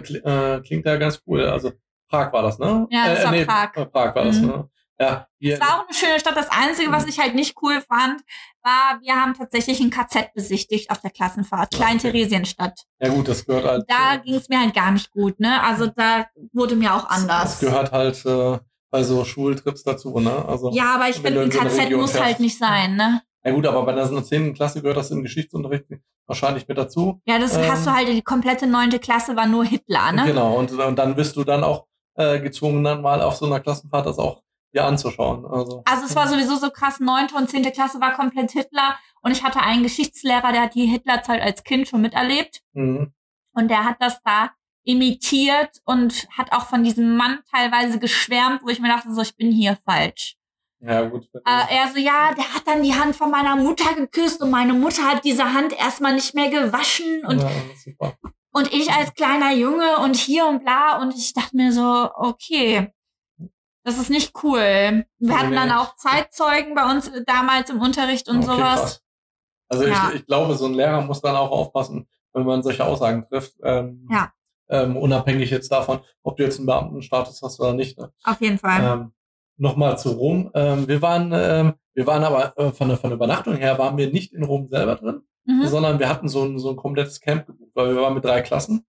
äh, klingt ja ganz cool. Also Prag war das, ne? Ja, das war Prag. äh, Prag war das, Mhm. ne? Ja, Es war auch eine schöne Stadt. Das Einzige, was ich halt nicht cool fand, war, wir haben tatsächlich ein KZ besichtigt auf der Klassenfahrt. Klein Okay. Theresienstadt. ja gut, das gehört halt. Da äh, ging es mir halt gar nicht gut, ne? Also da wurde mir auch Das anders. gehört halt äh, bei so Schultrips dazu, ne? Also, Ja, aber ich finde, ein KZ muss fährst. halt nicht sein, ne? Ja gut, aber bei der 10. Klasse gehört das im Geschichtsunterricht wahrscheinlich mit dazu. Ja, das Ähm. hast du halt, die komplette neunte Klasse war nur Hitler, ne? Genau, und, und dann bist du dann auch äh, gezwungen, dann mal auf so einer Klassenfahrt das auch dir anzuschauen. Also, Also es war sowieso so krass, neunte und zehnte Klasse war komplett Hitler und ich hatte einen Geschichtslehrer, der hat die Hitlerzeit als Kind schon miterlebt Mhm. und der hat das da imitiert und hat auch von diesem Mann teilweise geschwärmt, wo ich mir dachte, so, ich bin hier falsch. Ja, gut. Äh, er so, ja, der hat dann die Hand von meiner Mutter geküsst und meine Mutter hat diese Hand erstmal nicht mehr gewaschen und, ja, und ich als kleiner Junge und hier und bla und ich dachte mir so, okay, das ist nicht cool. Wir Nee, hatten dann nee. auch Zeitzeugen bei uns damals im Unterricht und Okay, sowas. krass. Also Ja. ich, ich glaube, so ein Lehrer muss dann auch aufpassen, wenn man solche Aussagen trifft. Ähm, Ja. Ähm, unabhängig jetzt davon, ob du jetzt einen Beamtenstatus hast oder nicht. Ne? Auf jeden Fall. Ähm, Nochmal zu Rom. Ähm, wir waren, ähm, wir waren aber äh, von der, von der Übernachtung her waren wir nicht in Rom selber drin, Mhm. sondern wir hatten so ein, so ein komplettes Camp gebucht, weil wir waren mit drei Klassen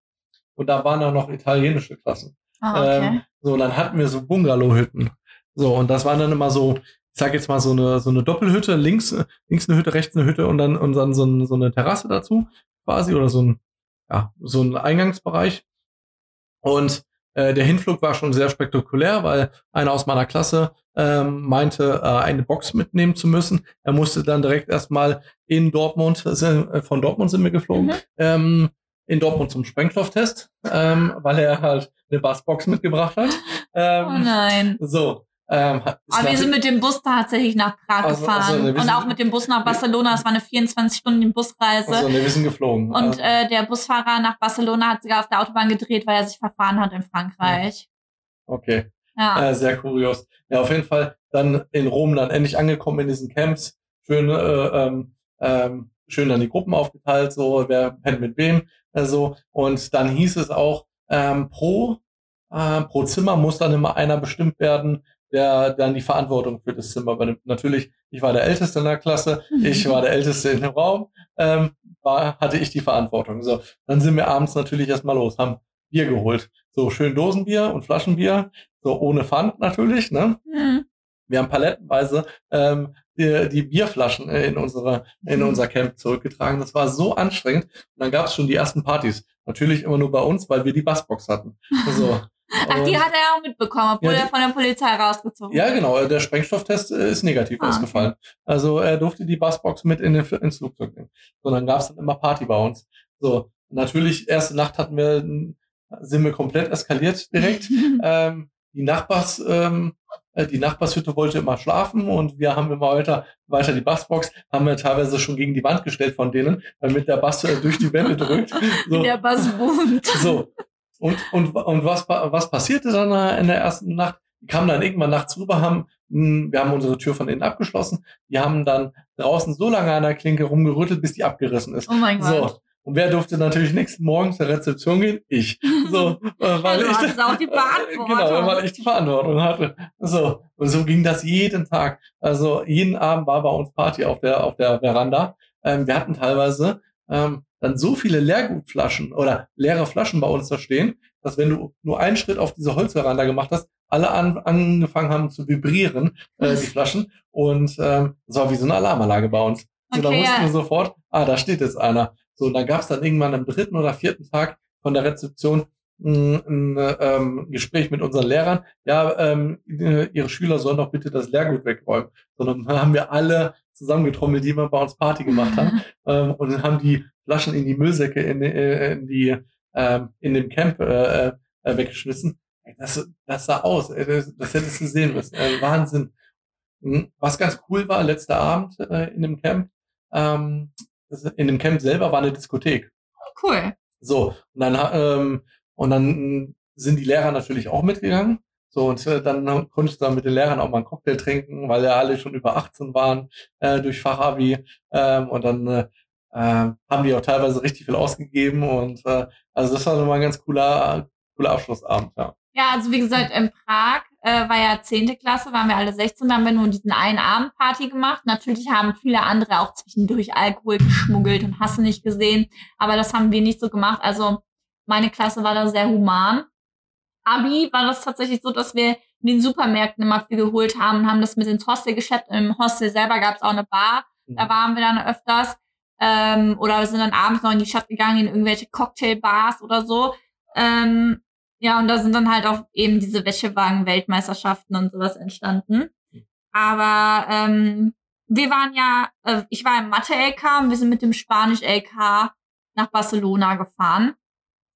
und da waren auch noch italienische Klassen. Ah, okay. Ähm, so, dann hatten wir so Bungalow-Hütten. So, und das waren dann immer so, ich sag jetzt mal so eine, so eine Doppelhütte, links, äh, links eine Hütte, rechts eine Hütte und dann, und dann so, ein, so eine Terrasse dazu, quasi, oder so ein, ja, so ein Eingangsbereich. Und äh, der Hinflug war schon sehr spektakulär, weil einer aus meiner Klasse ähm, meinte, äh, eine Box mitnehmen zu müssen. Er musste dann direkt erstmal in Dortmund, äh, von Dortmund sind wir geflogen, Mhm. ähm, in Dortmund zum Sprengstofftest, ähm, weil er halt eine Bassbox mitgebracht hat. Ähm, oh nein. So. Ähm, Aber wir sind mit dem Bus tatsächlich nach Prag Also- gefahren. also, wir und auch mit dem Bus nach Barcelona. Das war eine 24 Stunden Busreise. also, ne, wir sind geflogen. Und Also, äh, der Busfahrer nach Barcelona hat sogar auf der Autobahn gedreht, weil er sich verfahren hat in Frankreich. okay. Ja. Äh, sehr kurios. Ja, auf jeden Fall dann in Rom dann endlich angekommen in diesen Camps. Schön, äh, ähm, ähm, schön dann die Gruppen aufgeteilt, so wer pennt mit wem. Äh, so. Und dann hieß es auch, ähm, pro, äh, pro Zimmer muss dann immer einer bestimmt werden, der dann die Verantwortung für das Zimmer übernimmt. Natürlich, ich war der Älteste in der Klasse, ich war der Älteste in dem Raum, ähm, war, hatte ich die Verantwortung. So, dann sind wir abends natürlich erstmal los, haben Bier geholt. So schön Dosenbier und Flaschenbier, so ohne Pfand natürlich, ne? Hm. Wir haben palettenweise ähm, die, die Bierflaschen äh, in unsere in Mhm. unser Camp zurückgetragen. Das war so anstrengend. Und dann gab es schon die ersten Partys. Natürlich immer nur bei uns, weil wir die Bassbox hatten. So. (laughs) Ach, die hat er auch mitbekommen, obwohl Ja, die- er von der Polizei rausgezogen ja, genau. Der Sprengstofftest äh, ist negativ Ah, ausgefallen. Also er durfte die Bassbox mit in den, ins Flugzeug nehmen. So, dann gab es dann immer Party bei uns. So, natürlich, erste Nacht hatten wir, sind wir komplett eskaliert direkt. (laughs) ähm, die Nachbars, ähm, äh, die Nachbarshütte wollte immer schlafen und wir haben immer weiter, weiter die Bassbox, haben wir teilweise schon gegen die Wand gestellt von denen, damit der Bass äh, durch die Wände drückt. (laughs) So. Der Bass boomt. So. Und, und, und was, was passierte dann äh, in der ersten Nacht? Die kamen dann irgendwann nachts rüber, haben, mh, wir haben unsere Tür von innen abgeschlossen, die haben dann draußen so lange an der Klinke rumgerüttelt, bis die abgerissen ist. Oh mein Gott. So. Und wer durfte natürlich nächsten Morgen zur Rezeption gehen? Ich. So, (laughs) äh, weil ja, ich auch die (laughs) Verantwortung. Genau, weil ich die Verantwortung hatte. So. Und so ging das jeden Tag. Also jeden Abend war bei uns Party auf der, auf der Veranda. Ähm, wir hatten teilweise ähm, dann so viele Leergutflaschen oder leere Flaschen bei uns da stehen, dass wenn du nur einen Schritt auf diese Holzveranda gemacht hast, alle an, angefangen haben zu vibrieren, äh, die Flaschen. Und ähm, das war wie so eine Alarmanlage bei uns. So, okay, da wussten wir sofort, ah, da steht jetzt einer. So, und dann gab es dann irgendwann am dritten oder vierten Tag von der Rezeption ein, ein ähm, Gespräch mit unseren Lehrern. Ja, ähm, ihre Schüler sollen doch bitte das Lehrgut wegräumen. Sondern dann haben wir alle zusammengetrommelt, die immer bei uns Party gemacht haben (laughs) ähm, und dann haben die Flaschen in die Müllsäcke in, äh, in die ähm, in dem Camp äh, äh, weggeschmissen. Das, das sah aus, das, das hättest du sehen müssen. Äh, Wahnsinn. Hm, was ganz cool war, letzter Abend äh, in dem Camp, ähm, in dem Camp selber war eine Diskothek. Cool. So, und dann, ähm, und dann sind die Lehrer natürlich auch mitgegangen. So, und äh, dann konntest du dann mit den Lehrern auch mal einen Cocktail trinken, weil ja alle schon über 18 waren äh, durch Fachabi. Ähm, und dann äh, äh, haben die auch teilweise richtig viel ausgegeben. Und äh, also das war nochmal ein ganz cooler, cooler Abschlussabend, ja. Ja, also wie gesagt, in Prag äh, war ja zehnte Klasse, waren wir alle 16, da haben wir nur diesen einen Abend Party gemacht. Natürlich haben viele andere auch zwischendurch Alkohol geschmuggelt und hast nicht gesehen, aber das haben wir nicht so gemacht. Also meine Klasse war da sehr human. Abi war das tatsächlich so, dass wir in den Supermärkten immer viel geholt haben und haben das mit ins Hostel geschleppt. Im Hostel selber gab es auch eine Bar, da mhm. waren wir dann öfters. Ähm, oder wir sind dann abends noch in die Stadt gegangen, in irgendwelche Cocktailbars oder so. Ähm, ja, und da sind dann halt auch eben diese Wäschewagen-Weltmeisterschaften und sowas entstanden. Aber ähm, wir waren ja, äh, ich war im Mathe-LK und wir sind mit dem Spanisch-LK nach Barcelona gefahren.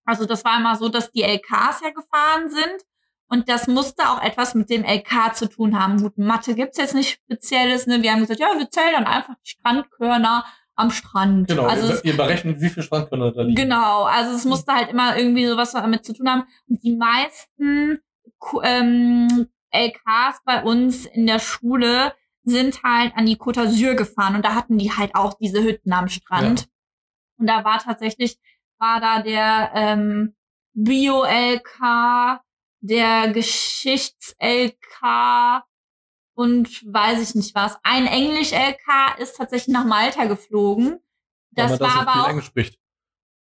Also das war immer so, dass die LKs ja gefahren sind und das musste auch etwas mit dem LK zu tun haben. Gut, Mathe gibt's jetzt nicht Spezielles. Ne? Wir haben gesagt, ja, wir zählen dann einfach die Strandkörner am Strand. Genau, also ihr, ihr berechnet, wie viel Strandkörner da liegen. Genau, also es musste halt immer irgendwie sowas damit zu tun haben. Und die meisten ähm, LKs bei uns in der Schule sind halt an die Côte d'Azur gefahren und da hatten die halt auch diese Hütten am Strand. Ja. Und da war tatsächlich, war da der ähm, Bio-LK, der Geschichts-LK, und weiß ich nicht was. Ein Englisch-LK ist tatsächlich nach Malta geflogen. Das war aber auch. Spricht.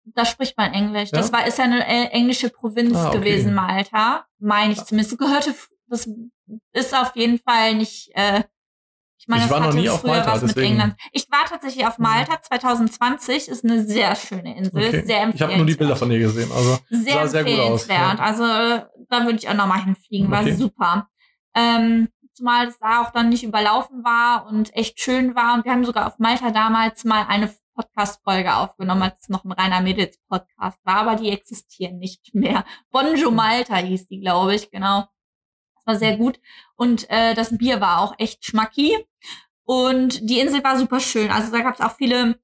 Da spricht man Englisch. Ja? Das war ist ja eine äh, englische Provinz ah, okay. gewesen, Malta, meine ich zumindest. Gehörte, das ist auf jeden Fall nicht. Äh, ich meine, ich war noch nie auf Malta, was deswegen. mit England. Ich war tatsächlich auf Malta 2020. Ist eine sehr schöne Insel, okay. sehr empfehlenswert. Ich habe nur die Bilder von ihr gesehen, also sehr sah sehr gut aus. Ja. Also da würde ich auch nochmal hinfliegen, war okay. super. Ähm, zumal es da auch dann nicht überlaufen war und echt schön war. Und wir haben sogar auf Malta damals mal eine Podcast-Folge aufgenommen, als es noch ein reiner Mädels-Podcast war, aber die existieren nicht mehr. Bonjo Malta hieß die, glaube ich, genau. Das war sehr gut. Und äh, das Bier war auch echt schmacki. Und die Insel war super schön. Also da gab es auch viele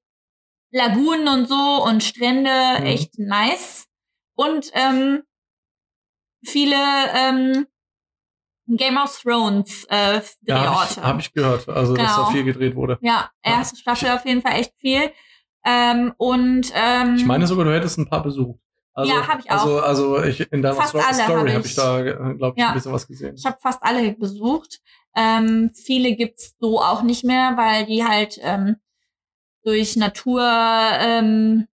Lagunen und so und Strände, mhm. echt nice. Und ähm, viele ähm, Game of Thrones äh, Drehorte. Ja, habe ich, hab ich, gehört, also genau. dass da genau. viel gedreht wurde. Ja, erste Staffel auf jeden Fall echt viel. Ähm, und ähm, ich meine sogar, du hättest ein paar besucht. Also, ja, habe ich auch. Also, also ich, in deiner fast Story habe ich, hab ich da, glaube ich, ja, ein bisschen was gesehen. Ich habe fast alle besucht. Ähm, viele gibt's so auch nicht mehr, weil die halt ähm, durch Natur ähm,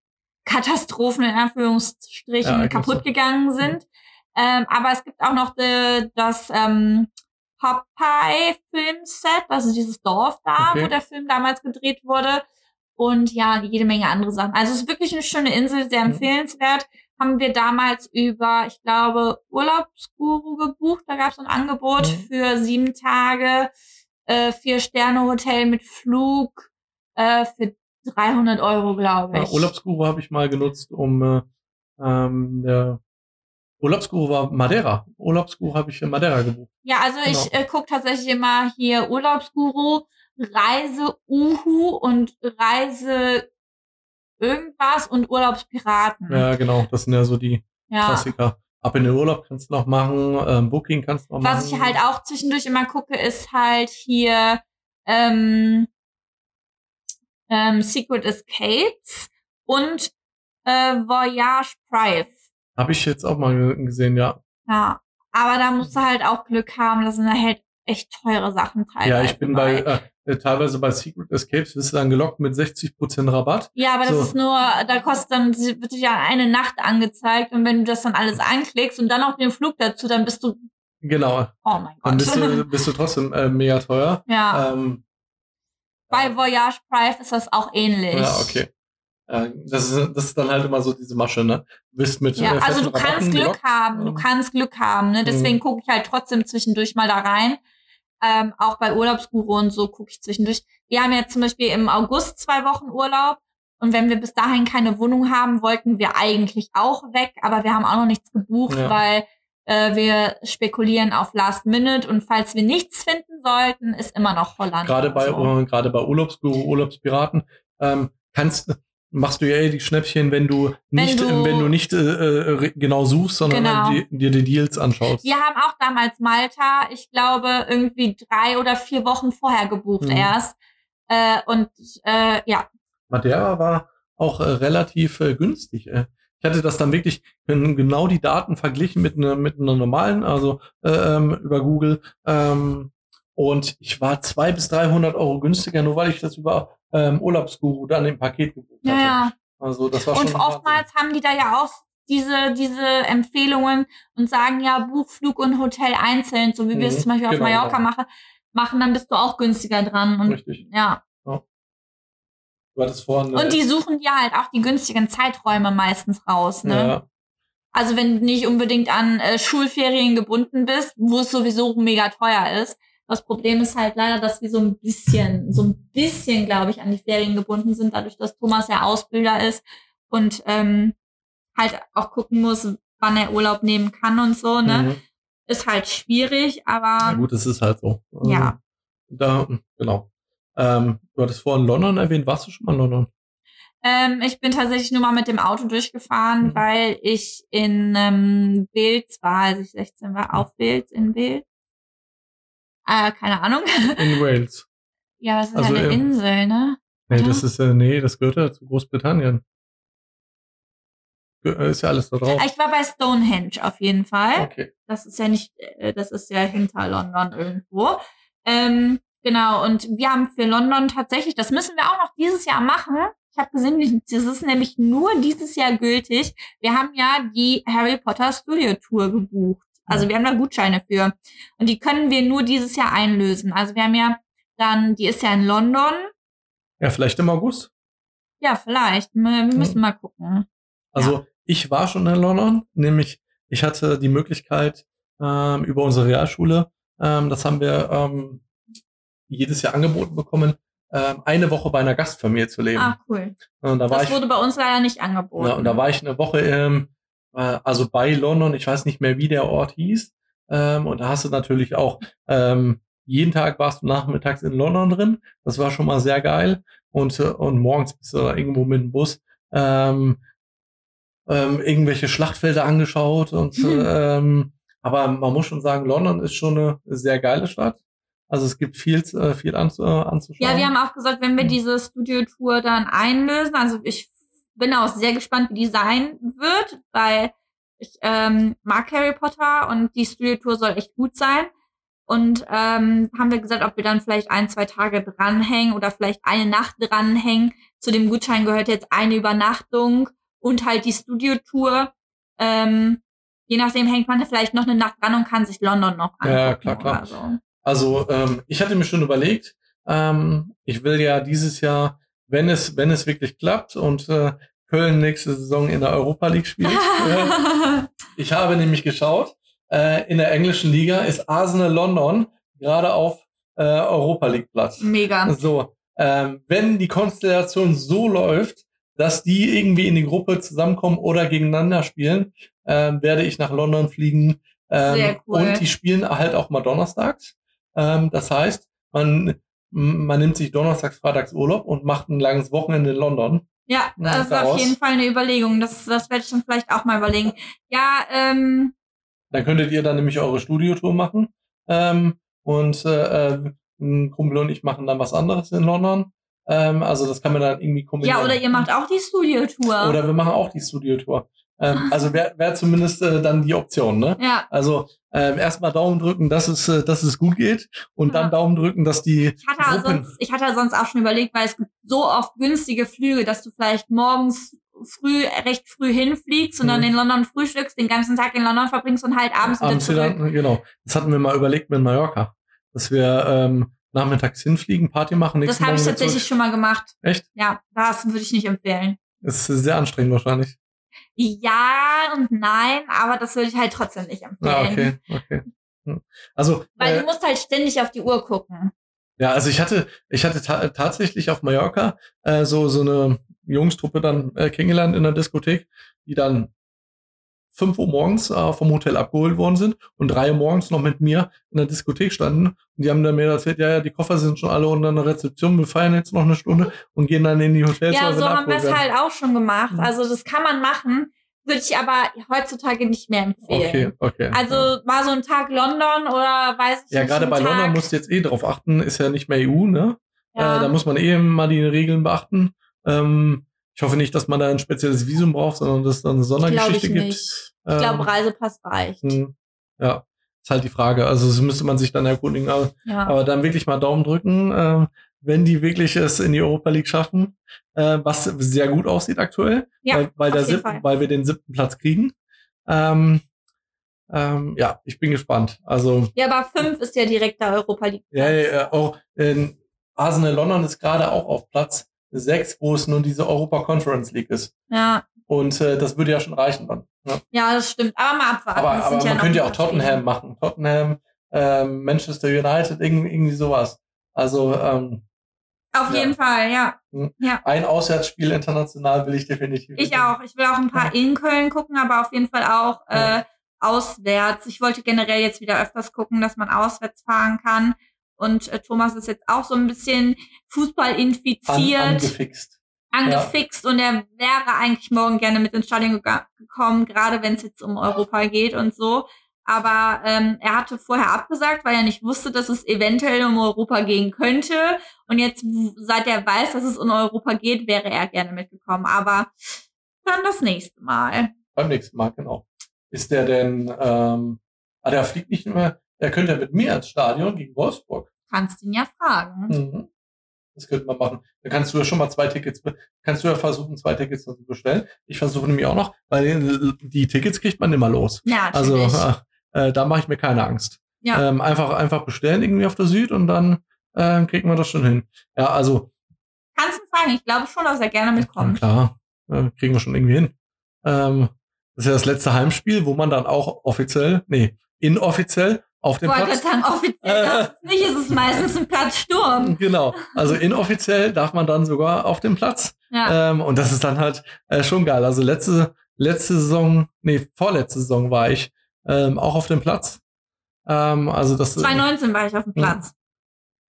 Katastrophen in Anführungsstrichen ja, kaputt gegangen sind. Ähm, aber es gibt auch noch de, das ähm, Popeye Filmset, also dieses Dorf da, okay. wo der Film damals gedreht wurde. Und ja, jede Menge andere Sachen. Also es ist wirklich eine schöne Insel, sehr mhm. empfehlenswert. Mhm. Haben wir damals über, ich glaube, Urlaubsguru gebucht. Da gab es ein Angebot mhm. für sieben Tage, äh, vier Sterne Hotel mit Flug äh, für 300 Euro, glaube ich. Ja, Urlaubsguru habe ich mal genutzt, um äh, ähm, der Urlaubsguru war Madeira. Urlaubsguru habe ich in Madeira gebucht. Ja, also genau. ich äh, gucke tatsächlich immer hier Urlaubsguru, Reise Uhu und Reise irgendwas und Urlaubspiraten. Ja, genau. Das sind ja so die ja. Klassiker. Ab in den Urlaub kannst du noch machen, ähm, Booking kannst du noch Was machen. Was ich halt auch zwischendurch immer gucke, ist halt hier ähm, ähm, Secret Escapes und äh, Voyage Prive. Habe ich jetzt auch mal gesehen, ja. Ja, aber da musst du halt auch Glück haben. Das sind halt echt teure Sachen teilweise. Ja, ich bin bei, äh, teilweise bei Secret Escapes, wirst du dann gelockt mit 60% Rabatt. Ja, aber das So. ist nur, da kostet dann, wird dir ja eine Nacht angezeigt und wenn du das dann alles anklickst und dann noch den Flug dazu, dann bist du, Genau. oh mein Dann Gott. bist du, bist du trotzdem äh, mega teuer. ja, Ähm, bei Voyage Prive ist das auch ähnlich. ja, okay. Äh, das, ist, das ist dann halt immer so diese Masche, ne? Du bist mit Ja, äh, also du kannst Rabatten Glück gelockt. haben, du kannst Glück haben, ne? Deswegen Mhm. gucke ich halt trotzdem zwischendurch mal da rein. Ähm, auch bei Urlaubsguru und so gucke ich zwischendurch. Wir haben jetzt zum Beispiel im August zwei Wochen Urlaub und wenn wir bis dahin keine Wohnung haben, wollten wir eigentlich auch weg, aber wir haben auch noch nichts gebucht, Ja. weil äh, wir spekulieren auf Last Minute und falls wir nichts finden sollten, ist immer noch Holland. Gerade bei, so. gerade bei Urlaubsguru, Urlaubspiraten, ähm, kannst, machst du ja eh die Schnäppchen, wenn du nicht, du- wenn du nicht äh, äh, genau suchst, sondern Genau. dir die Deals anschaust. Wir haben auch damals Malta, ich glaube, irgendwie drei oder vier Wochen vorher gebucht Mhm. erst. Äh, und äh, ja, Madeira war auch äh, relativ äh, günstig. Äh. Ich hatte das dann wirklich gen- genau die Daten verglichen mit einer mit einer normalen, also äh, ähm, über Google. Ähm, und ich war zwei bis 300 Euro günstiger, nur weil ich das über ähm, Urlaubsguru dann im Paket gebucht ja, hatte. ja. Also das war Und schon oftmals haben die da ja auch diese, diese Empfehlungen und sagen ja, Buch, Flug und Hotel einzeln, so wie wir es Mhm, zum Beispiel auf genau, Mallorca genau. machen, machen, dann bist du auch günstiger dran. Und richtig. ja. Du hattest vorhin äh, Und die suchen dir halt auch die günstigen Zeiträume meistens raus, ne? ja, Also wenn du nicht unbedingt an äh, Schulferien gebunden bist, wo es sowieso mega teuer ist. Das Problem ist halt leider, dass wir so ein bisschen, so ein bisschen, glaube ich, an die Ferien gebunden sind, dadurch, dass Thomas ja Ausbilder ist und ähm, halt auch gucken muss, wann er Urlaub nehmen kann und so, ne? mhm. Ist halt schwierig, aber ja gut, das ist halt so. Also, Ja. Da, genau. Ähm, du hattest vorhin London erwähnt. Warst du schon mal in London? ähm, ich bin tatsächlich nur mal mit dem Auto durchgefahren, Mhm. weil ich in ähm, Wales war, als ich 16 war, auf Wales, in Wales. Äh, keine Ahnung. (laughs) In Wales. Ja, das ist Also, ja eine ähm, Insel, ne? Nee, Oder? das ist, äh, nee, das gehört ja zu Großbritannien. Äh, Ist ja alles da drauf. Ich war bei Stonehenge auf jeden Fall. Okay. Das ist ja nicht, äh, das ist ja hinter London irgendwo. Ähm, genau, und wir haben für London tatsächlich, das müssen wir auch noch dieses Jahr machen. Ich habe gesehen, das ist nämlich nur dieses Jahr gültig. Wir haben ja die Harry Potter Studio Tour gebucht. Also wir haben da Gutscheine für. Und die können wir nur dieses Jahr einlösen. Also wir haben ja dann, die ist ja in London. Ja, vielleicht im August. Ja, vielleicht. Wir müssen mal gucken. Also ich war schon in London, nämlich ich hatte die Möglichkeit ähm, über unsere Realschule, ähm, das haben wir ähm, jedes Jahr angeboten bekommen, ähm, eine Woche bei einer Gastfamilie zu leben. Ah, cool. Und da war Das ich wurde bei uns leider nicht angeboten. Ja, und da war ich eine Woche, ähm, äh, also bei London, ich weiß nicht mehr, wie der Ort hieß. Ähm, und da hast du natürlich auch, ähm, jeden Tag warst du nachmittags in London drin. Das war schon mal sehr geil. Und, äh, und morgens bist du da irgendwo mit dem Bus ähm, ähm, irgendwelche Schlachtfelder angeschaut. Und Hm. ähm, aber man muss schon sagen, London ist schon eine sehr geile Stadt. Also es gibt viel, äh, viel anzu, anzuschauen. Ja, wir haben auch gesagt, wenn wir Hm. diese Studio-Tour dann einlösen, also ich bin auch sehr gespannt, wie die sein wird, weil ich ähm, mag Harry Potter und die Studio-Tour soll echt gut sein. Und ähm, haben wir gesagt, ob wir dann vielleicht ein, zwei Tage dranhängen oder vielleicht eine Nacht dranhängen. Zu dem Gutschein gehört jetzt eine Übernachtung und halt die Studio-Tour. Ähm, je nachdem hängt man vielleicht noch eine Nacht dran und kann sich London noch angucken. Ja, klar, klar. So. Also ähm, ich hatte mir schon überlegt, ähm, ich will ja dieses Jahr, wenn es, wenn es wirklich klappt und äh, Köln nächste Saison in der Europa League spielt. (laughs) äh, ich habe nämlich geschaut, äh, in der englischen Liga ist Arsenal London gerade auf äh, Europa League Platz. Mega. So, ähm, wenn die Konstellation so läuft, dass die irgendwie in die Gruppe zusammenkommen oder gegeneinander spielen, ähm, werde ich nach London fliegen. Ähm, Sehr cool. Und die spielen halt auch mal donnerstags. Ähm, das heißt, man, man nimmt sich donnerstags, freitags Urlaub und macht ein langes Wochenende in London. Ja, das ist daraus- auf jeden Fall eine Überlegung. Das, das werde ich dann vielleicht auch mal überlegen. Ja, ähm, Dann könntet ihr dann nämlich eure Studiotour machen. Ähm, und äh, äh, ein Kumpel und ich machen dann was anderes in London. Ähm, also das kann man dann irgendwie kombinieren. Ja, oder ihr macht auch die Studiotour. Oder wir machen auch die Studiotour. Ähm, (laughs) also wäre wär zumindest äh, dann die Option, ne? ja. Also ähm, erstmal Daumen drücken, dass es, äh, dass es gut geht und Ja. dann Daumen drücken, dass die Ich hatte, Gruppen- sonst, ich hatte sonst auch schon überlegt, weil es gibt so oft günstige Flüge, dass du vielleicht morgens früh, recht früh hinfliegst und dann Mhm. in London frühstückst, den ganzen Tag in London verbringst und halt abends, abends wieder wieder, zurück. genau. Das hatten wir mal überlegt mit Mallorca, dass wir ähm, nachmittags hinfliegen, Party machen, Das habe ich wieder tatsächlich zurück. schon mal gemacht. Echt? Ja, das würde ich nicht empfehlen. Das ist sehr anstrengend wahrscheinlich. Ja und nein, aber das würde ich halt trotzdem nicht empfehlen. Ah, okay, okay. Hm. Also, Weil äh, du musst halt ständig auf die Uhr gucken. ja, also ich hatte, ich hatte ta tatsächlich auf Mallorca äh, so so eine Jungstruppe dann äh, kennengelernt in der Diskothek, die dann 5 Uhr morgens äh, vom Hotel abgeholt worden sind und 3 Uhr morgens noch mit mir in der Diskothek standen. Und die haben dann mir erzählt, ja, ja, die Koffer sind schon alle unter der Rezeption, wir feiern jetzt noch eine Stunde und gehen dann in die Hotels. Ja, so haben wir es halt auch schon gemacht. Mhm. Also das kann man machen, würde ich aber heutzutage nicht mehr empfehlen. Okay, okay. Also mal so ein Tag London oder weiß ich ja, nicht. gerade ein bei Tag, London musst du jetzt eh drauf achten, ist ja nicht mehr EU, ne? ja. Äh, da muss man eh mal die Regeln beachten. Ähm, ich hoffe nicht, dass man da ein spezielles Visum braucht, sondern dass es da eine Sondergeschichte ich gibt. nicht. Ich glaube, Ähm, Reisepass reicht. hm, ja, ist halt die Frage. Also das müsste man sich dann erkundigen. Aber, Ja. aber dann wirklich mal Daumen drücken, äh, wenn die wirklich es in die Europa League schaffen, äh, was sehr gut aussieht aktuell, Ja, weil, weil, der jeden sieb- Fall. weil wir den siebten Platz kriegen. Ähm, ähm, ja, ich bin gespannt. Also ja, aber fünf ist ja direkt der Europa League. ja, ja, ja auch in Arsenal London ist gerade auch auf Platz 6, wo es nur diese Europa Conference League ist. ja, Und äh, das würde ja schon reichen dann. Ne? ja, das stimmt. Aber mal abwarten. Aber, aber ja man könnte ja auch Tottenham machen. Tottenham, ähm, Manchester United, irgendwie, irgendwie sowas. Also ähm, Auf Ja. jeden Fall, ja. ein Auswärtsspiel international will ich definitiv. Ich auch. Ich will auch ein paar in Köln gucken, aber auf jeden Fall auch äh, auswärts. Ich wollte generell jetzt wieder öfters gucken, dass man auswärts fahren kann. Und äh, Thomas ist jetzt auch so ein bisschen Fußball An, infiziert. angefixt. angefixt und er wäre eigentlich morgen gerne mit ins Stadion gekommen, gerade wenn es jetzt um Europa geht und so. Aber ähm, er hatte vorher abgesagt, weil er nicht wusste, dass es eventuell um Europa gehen könnte. Und jetzt, seit er weiß, dass es um Europa geht, wäre er gerne mitgekommen. Aber dann das nächste Mal. Beim nächsten Mal, genau. Ist der denn, ähm, ah, der fliegt nicht mehr, der könnte ja mit mir ins Stadion gegen Wolfsburg. Kannst ihn ja fragen. Mhm. Das könnte man machen. Da kannst du ja schon mal zwei Tickets, kannst du ja versuchen, zwei Tickets zu bestellen. Ich versuche nämlich auch noch, weil die Tickets kriegt man immer los. Ja, Also natürlich. äh, da mache ich mir keine Angst. Ja. Ähm, einfach, einfach bestellen irgendwie auf der Süd und dann äh, kriegen wir das schon hin. Ja, also Kannst ihn fragen. Ich glaube schon, dass er gerne mitkommt. klar, äh, kriegen wir schon irgendwie hin. Ähm, das ist ja das letzte Heimspiel, wo man dann auch offiziell, nee, inoffiziell auf dem Ich Platz gerade sagen, offiziell (laughs) Äh. es nicht. Es ist meistens ein Platzsturm. Genau. Also inoffiziell darf man dann sogar auf dem Platz. Ja. Ähm, und das ist dann halt äh, schon geil. Also letzte, letzte Saison, nee, vorletzte Saison war ich ähm, auch auf dem Platz. Ähm, also das 2019 war ich auf dem. Platz.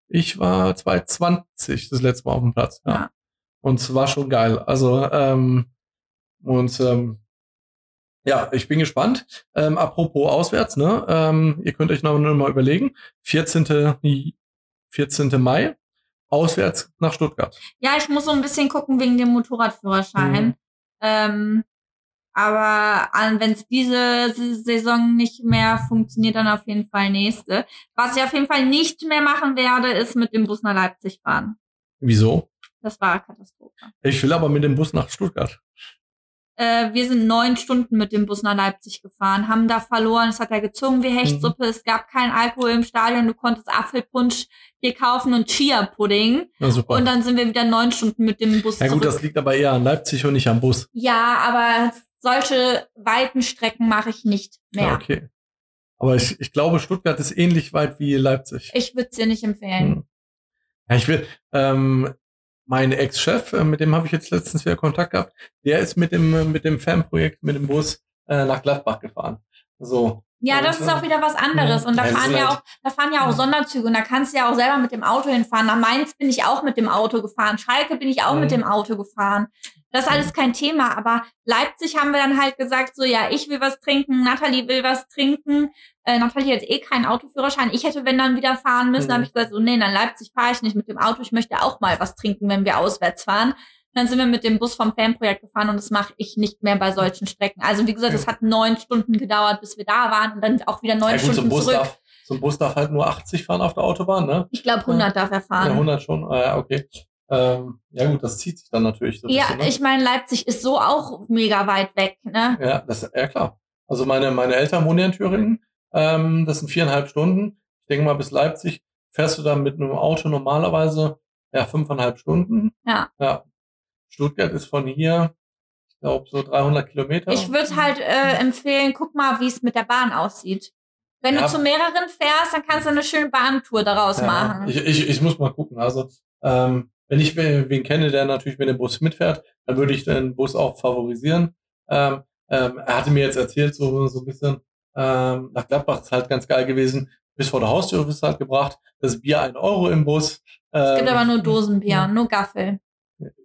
ich war 2020 das letzte Mal auf dem Platz. Ja. Ja. Und es war schon geil. Also, ähm, und ähm, ja, ich bin gespannt. Ähm, apropos auswärts, ne? Ähm, ihr könnt euch noch mal überlegen. 14. 14. Mai, auswärts nach Stuttgart. Ja, ich muss so ein bisschen gucken wegen dem Motorradführerschein. Mhm. Ähm, aber wenn es diese Saison nicht mehr funktioniert, dann auf jeden Fall nächste. Was ich auf jeden Fall nicht mehr machen werde, ist mit dem Bus nach Leipzig fahren. Wieso? Das war eine Katastrophe. Ich will aber mit dem Bus nach Stuttgart. Äh, wir sind neun Stunden mit dem Bus nach Leipzig gefahren, haben da verloren, es hat da gezogen wie Hechtsuppe, es gab keinen Alkohol im Stadion, du konntest Apfelpunsch hier kaufen und Chia-Pudding. Na super. Und dann sind wir wieder neun Stunden mit dem Bus ja gut, zurück. das liegt aber eher an Leipzig und nicht am Bus. Ja, aber solche weiten Strecken mache ich nicht mehr. Ja, okay. Aber ich, ich glaube, Stuttgart ist ähnlich weit wie Leipzig. Ich würde es dir nicht empfehlen. Hm. Ja, ich will, ähm, mein Ex-Chef, äh, mit dem habe ich jetzt letztens wieder Kontakt gehabt, der ist mit dem, äh, mit dem Fanprojekt, mit dem Bus äh, nach Gladbach gefahren. So. Ja, das ist auch wieder was anderes. Und da Ja, fahren ja halt- auch, da fahren ja auch Sonderzüge und da kannst du ja auch selber mit dem Auto hinfahren. Nach Mainz bin ich auch mit dem Auto gefahren. Schalke bin ich auch Mhm. mit dem Auto gefahren. Das ist alles kein Thema. Aber Leipzig haben wir dann halt gesagt, so ja, ich will was trinken, Nathalie will was trinken. Äh, Nathalie hat eh keinen Autoführerschein. Ich hätte, wenn dann wieder fahren müssen, Mhm. habe ich gesagt, so nee, nach Leipzig fahre ich nicht mit dem Auto. Ich möchte auch mal was trinken, wenn wir auswärts fahren. Dann sind wir mit dem Bus vom Fanprojekt gefahren und das mache ich nicht mehr bei solchen Strecken. Also wie gesagt, es hat neun Stunden gedauert, bis wir da waren und dann auch wieder neun Ja, gut, so Stunden Bus zurück. darf, so ein Bus darf halt nur 80 fahren auf der Autobahn, ne? Ich glaube, 100 darf er Ja, fahren. 100 schon. Ah, ja, okay. Ähm, ja gut, das zieht sich dann natürlich so ein Ja, bisschen, ne? ich meine, Leipzig ist so auch mega weit weg, ne? Ja, das, ja klar. Also meine, meine Eltern wohnen ja in Thüringen. Ähm, das sind viereinhalb Stunden. Ich denke mal, bis Leipzig fährst du dann mit einem Auto normalerweise ja fünfeinhalb Stunden. Ja. Ja. Stuttgart ist von hier, ich glaube, so 300 Kilometer. Ich würde halt äh, empfehlen, guck mal, wie es mit der Bahn aussieht. Wenn Ja. du zu mehreren fährst, dann kannst du eine schöne Bahntour daraus ja, machen. ich, ich, ich muss mal gucken. Also, ähm, wenn ich wen kenne, der natürlich mit dem Bus mitfährt, dann würde ich den Bus auch favorisieren. Ähm, ähm, er hatte mir jetzt erzählt, so, so ein bisschen, ähm, nach Gladbach ist halt ganz geil gewesen. Bis vor der Haustür ist halt gebracht. Das Bier ein Euro im Bus. Ähm, es gibt aber nur Dosenbier, nur Gaffel.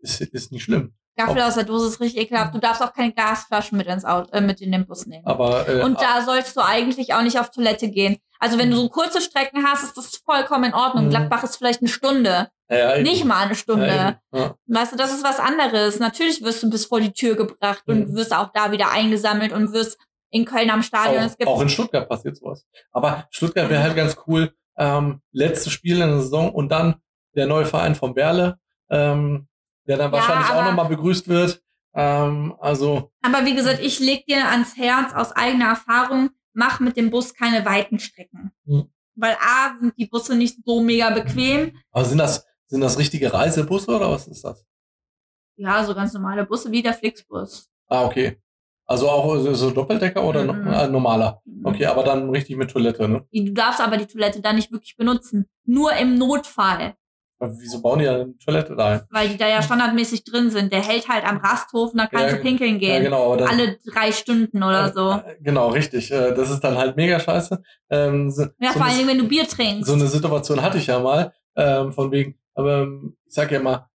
Ist, ist nicht schlimm. Gaffel aus der Dose ist richtig ekelhaft. Du darfst auch keine Glasflaschen mit ins Auto, äh, mit in den Bus nehmen. Aber äh, Und da sollst du eigentlich auch nicht auf Toilette gehen. Also wenn du so kurze Strecken hast, ist das vollkommen in Ordnung. Mhm. Gladbach ist vielleicht eine Stunde, ja, nicht mal eine Stunde. Ja. Weißt du, das ist was anderes. Natürlich wirst du bis vor die Tür gebracht und Mhm. wirst auch da wieder eingesammelt und wirst in Köln am Stadion. Auch, auch in Stuttgart passiert sowas. Aber Stuttgart wäre halt ganz cool. Ähm, letztes Spiel in der Saison und dann der neue Verein von Berle, ähm, der dann Ja, wahrscheinlich auch nochmal begrüßt wird. Ähm, also, Aber wie gesagt, ich leg dir ans Herz aus eigener Erfahrung, mach mit dem Bus keine weiten Strecken. Mhm. Weil A, sind die Busse nicht so mega bequem. aber sind das, sind das richtige Reisebusse oder was ist das? Ja, so ganz normale Busse wie der Flixbus. Ah, okay. Also auch so, so Doppeldecker oder no- Mhm. äh, normaler? Okay, aber dann richtig mit Toilette, ne? Du darfst aber die Toilette da nicht wirklich benutzen. Nur im Notfall. Wieso bauen die da eine Toilette da ein? Weil die da ja standardmäßig drin sind. Der hält halt am Rasthof und da kannst Ja, du pinkeln Ja, gehen. genau, aber dann, Alle drei Stunden oder so. Äh, Genau, richtig. Äh, Das ist dann halt mega scheiße. Ähm, so, Ja, so vor allen Dingen, wenn du Bier trinkst. so eine Situation hatte ich ja mal, ähm, von wegen, aber ähm, ich sag ja immer,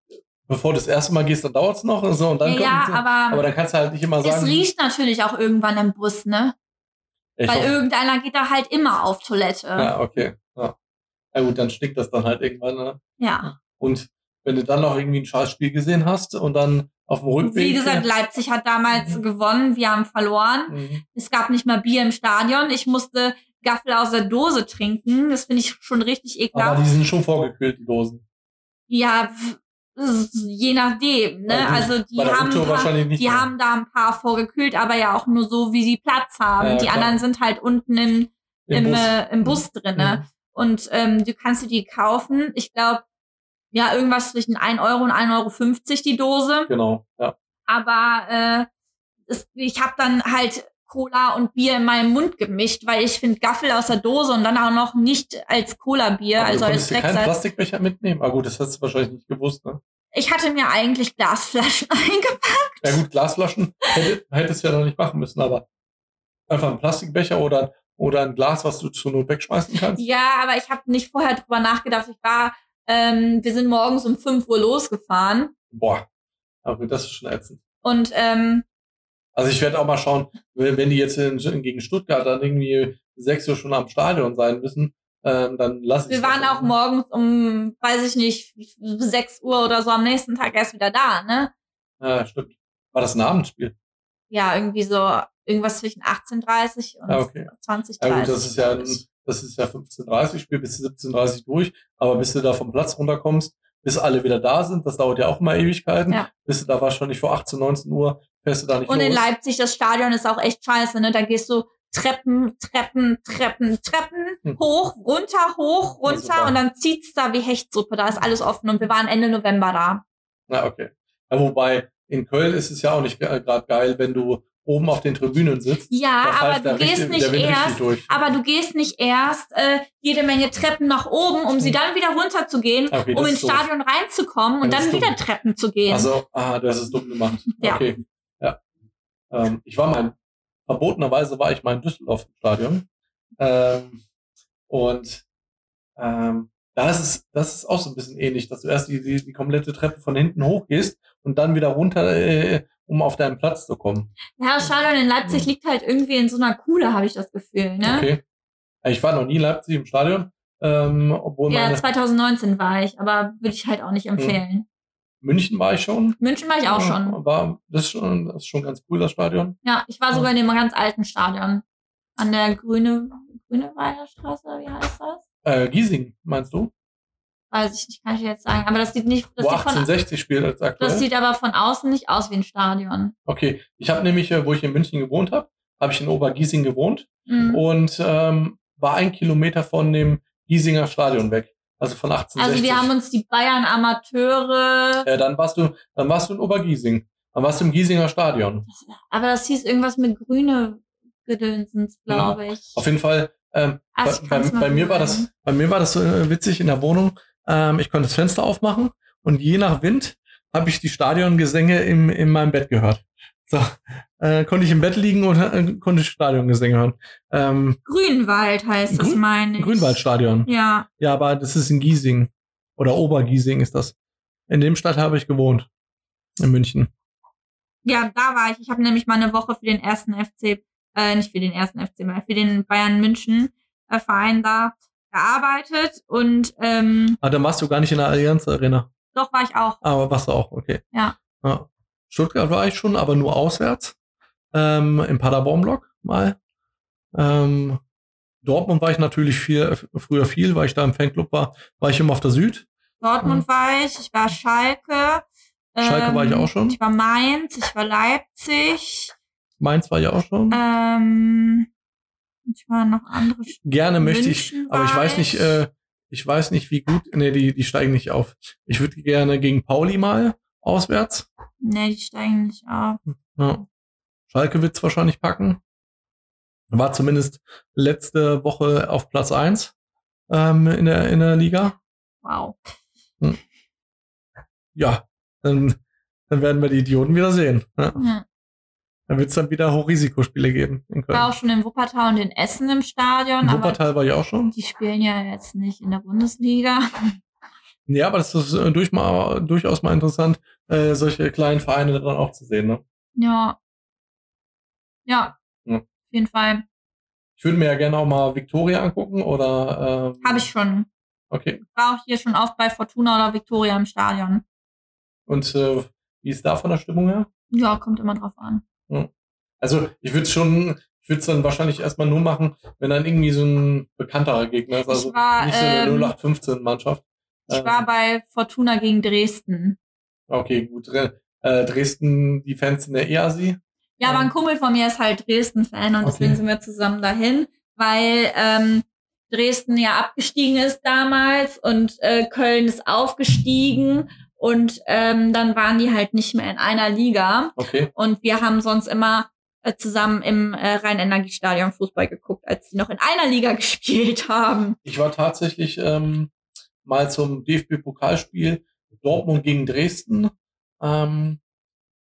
bevor du das erste Mal gehst, dann dauert's noch und so und dann ja, ja, kommt, aber, aber dann kannst du halt nicht immer es sagen, riecht natürlich auch irgendwann im Bus, ne? ich Weil hoffe- irgendeiner geht da halt immer auf Toilette. Ja. ja, okay, ja. Ja gut, dann stinkt das dann halt irgendwann, ne? Und wenn du dann noch irgendwie ein scheiß Spiel gesehen hast und dann auf dem Rückweg. Wie gesagt, Leipzig hat damals Mhm. gewonnen. Wir haben verloren. Mhm. Es gab nicht mal Bier im Stadion. Ich musste Gaffel aus der Dose trinken. Das finde ich schon richtig aber ekelhaft. die sind schon vorgekühlt, die Dosen. Ja, je nachdem. Ne? Ja. Also die haben, paar, die mehr. haben da ein paar vorgekühlt, aber ja auch nur so, wie sie Platz haben. Ja, die klar. anderen sind halt unten im, im, Bus. Äh, im Bus drinne. Mhm. Und ähm, du kannst dir die kaufen. Ich glaube, ja, irgendwas zwischen 1 Euro und 1,50 Euro die Dose. Genau, ja. Aber äh, es, ich habe dann halt Cola und Bier in meinem Mund gemischt, weil ich finde Gaffel aus der Dose und dann auch noch nicht als Cola-Bier, also du als konntest dir keinen Drecksatz. Plastikbecher mitnehmen. Ah gut, das hast du wahrscheinlich nicht gewusst, ne? Ich hatte mir eigentlich Glasflaschen (laughs) eingepackt. Ja gut, Glasflaschen hätte, hättest du ja noch nicht machen müssen, aber einfach ein Plastikbecher oder, oder ein Glas, was du zur Not wegschmeißen kannst. Ja, aber ich habe nicht vorher drüber nachgedacht. Ich war, ähm, wir sind morgens um 5 Uhr losgefahren Boah, aber das ist schon ätzend. und ähm, Also ich werde auch mal schauen, wenn die jetzt in, gegen Stuttgart dann irgendwie sechs Uhr schon am Stadion sein müssen, ähm, dann lass ich wir waren auch morgens um, weiß ich nicht, 6 Uhr oder so am nächsten Tag erst wieder da, ne? Ja, stimmt. War das ein Abendspiel? Ja, irgendwie so irgendwas zwischen 18.30 und Ah, okay. 20.30 Ja gut, das ist ja, ein, das ist ja 15.30 Spiel bis 17.30 durch, aber bis du da vom Platz runterkommst, bis alle wieder da sind, das dauert ja auch immer Ewigkeiten. Ja. Bis du da wahrscheinlich vor 18, 19 Uhr fährst du da nicht Und los. in Leipzig, das Stadion ist auch echt scheiße, ne? Da gehst du Treppen, Treppen, Treppen, Treppen, Hm. hoch, runter, hoch, Ja, runter super. und dann zieht's da wie Hechtsuppe. Da ist alles offen und wir waren Ende November da. Na, okay. Ja, wobei, in Köln ist es ja auch nicht gerade geil, wenn du oben auf den Tribünen sitzt. Ja, aber du gehst richtig- erst, aber du gehst nicht erst äh, jede Menge Treppen nach oben, um sie Hm. dann wieder runter zu gehen, Okay, um das ins ist doof. Stadion reinzukommen und Ja, das dann wieder. Treppen zu gehen. Also, ah, das ist dumm gemacht. Ja. Okay. Ja. Ähm, ich war mal, in- verbotenerweise war ich mal in Düsseldorf im Stadion. Ähm, und ähm, da ist es, das ist auch so ein bisschen ähnlich, dass du erst die, die, die komplette Treppe von hinten hochgehst und dann wieder runter, äh, um auf deinen Platz zu kommen. Ja, Stadion in Leipzig liegt halt irgendwie in so einer Kuhle, habe ich das Gefühl, ne? Okay. Ich war noch nie in Leipzig im Stadion, ähm, obwohl Ja, meine 2019 war ich, aber würde ich halt auch nicht empfehlen. München war ich schon. München war ich auch schon. War, das, ist schon, das ist schon ganz cool, das Stadion. Ja, ich war sogar in dem ganz alten Stadion. An der Grüne, Grünewalder Straße, wie heißt das? Äh, Giesing, meinst du? Weiß ich nicht, kann ich jetzt sagen. Aber das sieht nicht, das Wo sieht, von, 1860 spielt als aktuell. das sieht aber von außen nicht aus wie ein Stadion. okay, ich habe nämlich, wo ich in München gewohnt habe, habe ich in Obergiesing gewohnt Mhm. und ähm, war ein Kilometer von dem Giesinger Stadion weg. Also von 1860. Also wir haben uns die Bayern Amateure, äh, dann warst du, dann warst du in Obergiesing. Dann warst du im Giesinger Stadion. aber das hieß irgendwas mit grüne Gedönsens, glaube ich. Auf jeden Fall. Ähm, Ach, bei, bei, bei mir war das, bei mir war das so äh, witzig in der Wohnung. Ähm, ich konnte das Fenster aufmachen und je nach Wind habe ich die Stadiongesänge im, in meinem Bett gehört. So, äh, konnte ich im Bett liegen und äh, konnte ich Stadiongesänge hören. Ähm, Grünwald heißt das, Grün- meine ich. Grünwaldstadion. Ja. Ja, aber das ist in Giesing. Oder Obergiesing ist das. In dem Stadt habe ich gewohnt. In München. Ja, da war ich. Ich habe nämlich mal eine Woche für den ersten FC, äh, nicht für den ersten FC, mal für den Bayern München äh, Verein da gearbeitet und ähm, Ah, dann warst du gar nicht in der Allianz Arena. doch war ich auch. Aber warst du auch, okay. Ja. ja. Stuttgart war ich schon, aber nur auswärts. Ähm, Im Paderborn-Block mal. Ähm, Dortmund war ich natürlich viel, früher viel, weil ich da im Fanclub war, war ich immer auf der Süd. Dortmund war ich, ich war Schalke. Mhm. Schalke war ich auch schon. Ich war Mainz, ich war Leipzig. Mainz war ich auch schon. Ähm, ich war noch andere. Gerne möchte ich, aber ich weiß nicht, ich. äh, ich weiß nicht, wie gut, nee, die, die steigen nicht auf. Ich würde gerne gegen Pauli mal auswärts. Nee, die steigen nicht auf. Ja. Schalke wird's wahrscheinlich packen. War zumindest letzte Woche auf Platz eins ähm, in, der, in der Liga. Wow. Ja, dann, dann werden wir die Idioten wieder sehen. Ja. Ja. Dann wird's dann wieder Hochrisikospiele geben in Ich war auch Köln. schon in Wuppertal und in Essen im Stadion, In Wuppertal war ich auch schon. die spielen ja jetzt nicht in der Bundesliga. Ja, aber das ist äh, durch mal, durchaus mal interessant, äh, solche kleinen Vereine dann auch zu sehen. Ne? Ja. Ja. Ja. Auf jeden Fall. Ich würde mir ja gerne auch mal Victoria angucken oder. Ähm, Habe ich schon. Okay. War auch hier schon oft bei Fortuna oder Victoria im Stadion. Und äh, wie ist da von der Stimmung her? Ja, kommt immer drauf an. Also ich würde schon, ich würde es dann wahrscheinlich erstmal nur machen, wenn dann irgendwie so ein bekannterer Gegner ist. Also war, nicht so eine ähm, 0815-Mannschaft. Ich war bei Fortuna gegen Dresden. Okay, gut. Äh, Dresden, die Fans sind der EASI. Ja, aber ein Kumpel von mir ist halt Dresden-Fan und Okay. deswegen sind wir zusammen dahin, weil ähm, Dresden ja abgestiegen ist damals und äh, Köln ist aufgestiegen und ähm, dann waren die halt nicht mehr in einer Liga Okay. und wir haben sonst immer äh, zusammen im äh, Rhein-Energiestadion Fußball geguckt, als die noch in einer Liga (laughs) gespielt haben. Ich war tatsächlich ähm, mal zum DFB-Pokalspiel Dortmund gegen Dresden, ähm,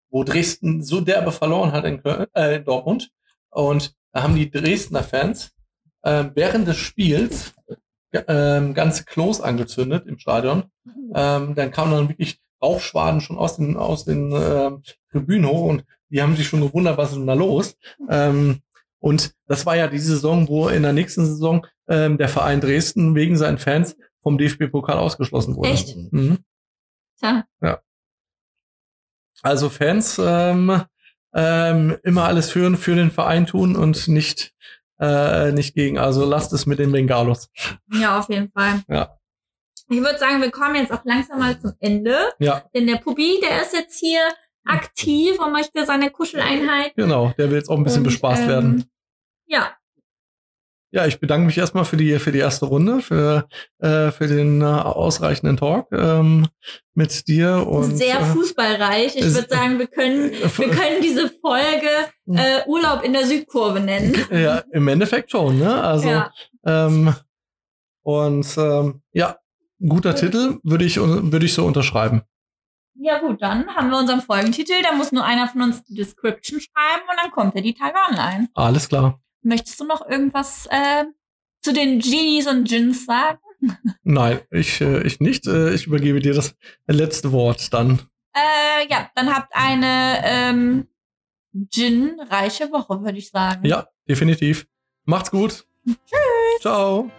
wo Dresden so derbe verloren hat in, Köln, äh, in Dortmund. Und da haben die Dresdner Fans äh, während des Spiels ähm, ganze Klos angezündet im Stadion. Ähm, dann kamen dann wirklich Rauchschwaden schon aus den, aus den ähm, Tribünen hoch und die haben sich schon gewundert, was ist denn da los? Ähm, und das war ja die Saison, wo in der nächsten Saison ähm, der Verein Dresden wegen seinen Fans vom DFB-Pokal ausgeschlossen wurde. Echt? Mhm. Tja, Also Fans ähm, ähm, immer alles für, für den Verein tun und nicht, äh, nicht gegen. Also lasst es mit den Bengalos. ja, auf jeden Fall. Ja. Ich würde sagen, wir kommen jetzt auch langsam mal zum Ende. Ja, Denn der Pubi, der ist jetzt hier aktiv und möchte seine Kuscheleinheit. genau. Der will jetzt auch ein bisschen und, bespaßt ähm, werden. Ja, Ja, ich bedanke mich erstmal für die, für die erste Runde, für, äh, für den äh, ausreichenden Talk ähm, mit dir. Und, sehr äh, fußballreich. Ich würde sagen, wir können, (laughs) wir können diese Folge äh, Urlaub in der Südkurve nennen. Ja, im Endeffekt schon, ne? Also, Ja. ähm, und ähm, ja, ein guter Titel würde ich, würde ich so unterschreiben. Ja gut, dann haben wir unseren Folgentitel. Da muss nur einer von uns die Description schreiben und dann kommt er die Tage online. Alles klar. Möchtest du noch irgendwas äh, zu den Genies und Gins sagen? (laughs) Nein, ich, äh, ich nicht. Äh, ich übergebe dir das letzte Wort dann. Äh, ja, dann habt eine ähm, Gin-reiche Woche, würde ich sagen. Ja, definitiv. Macht's gut. Tschüss. Ciao.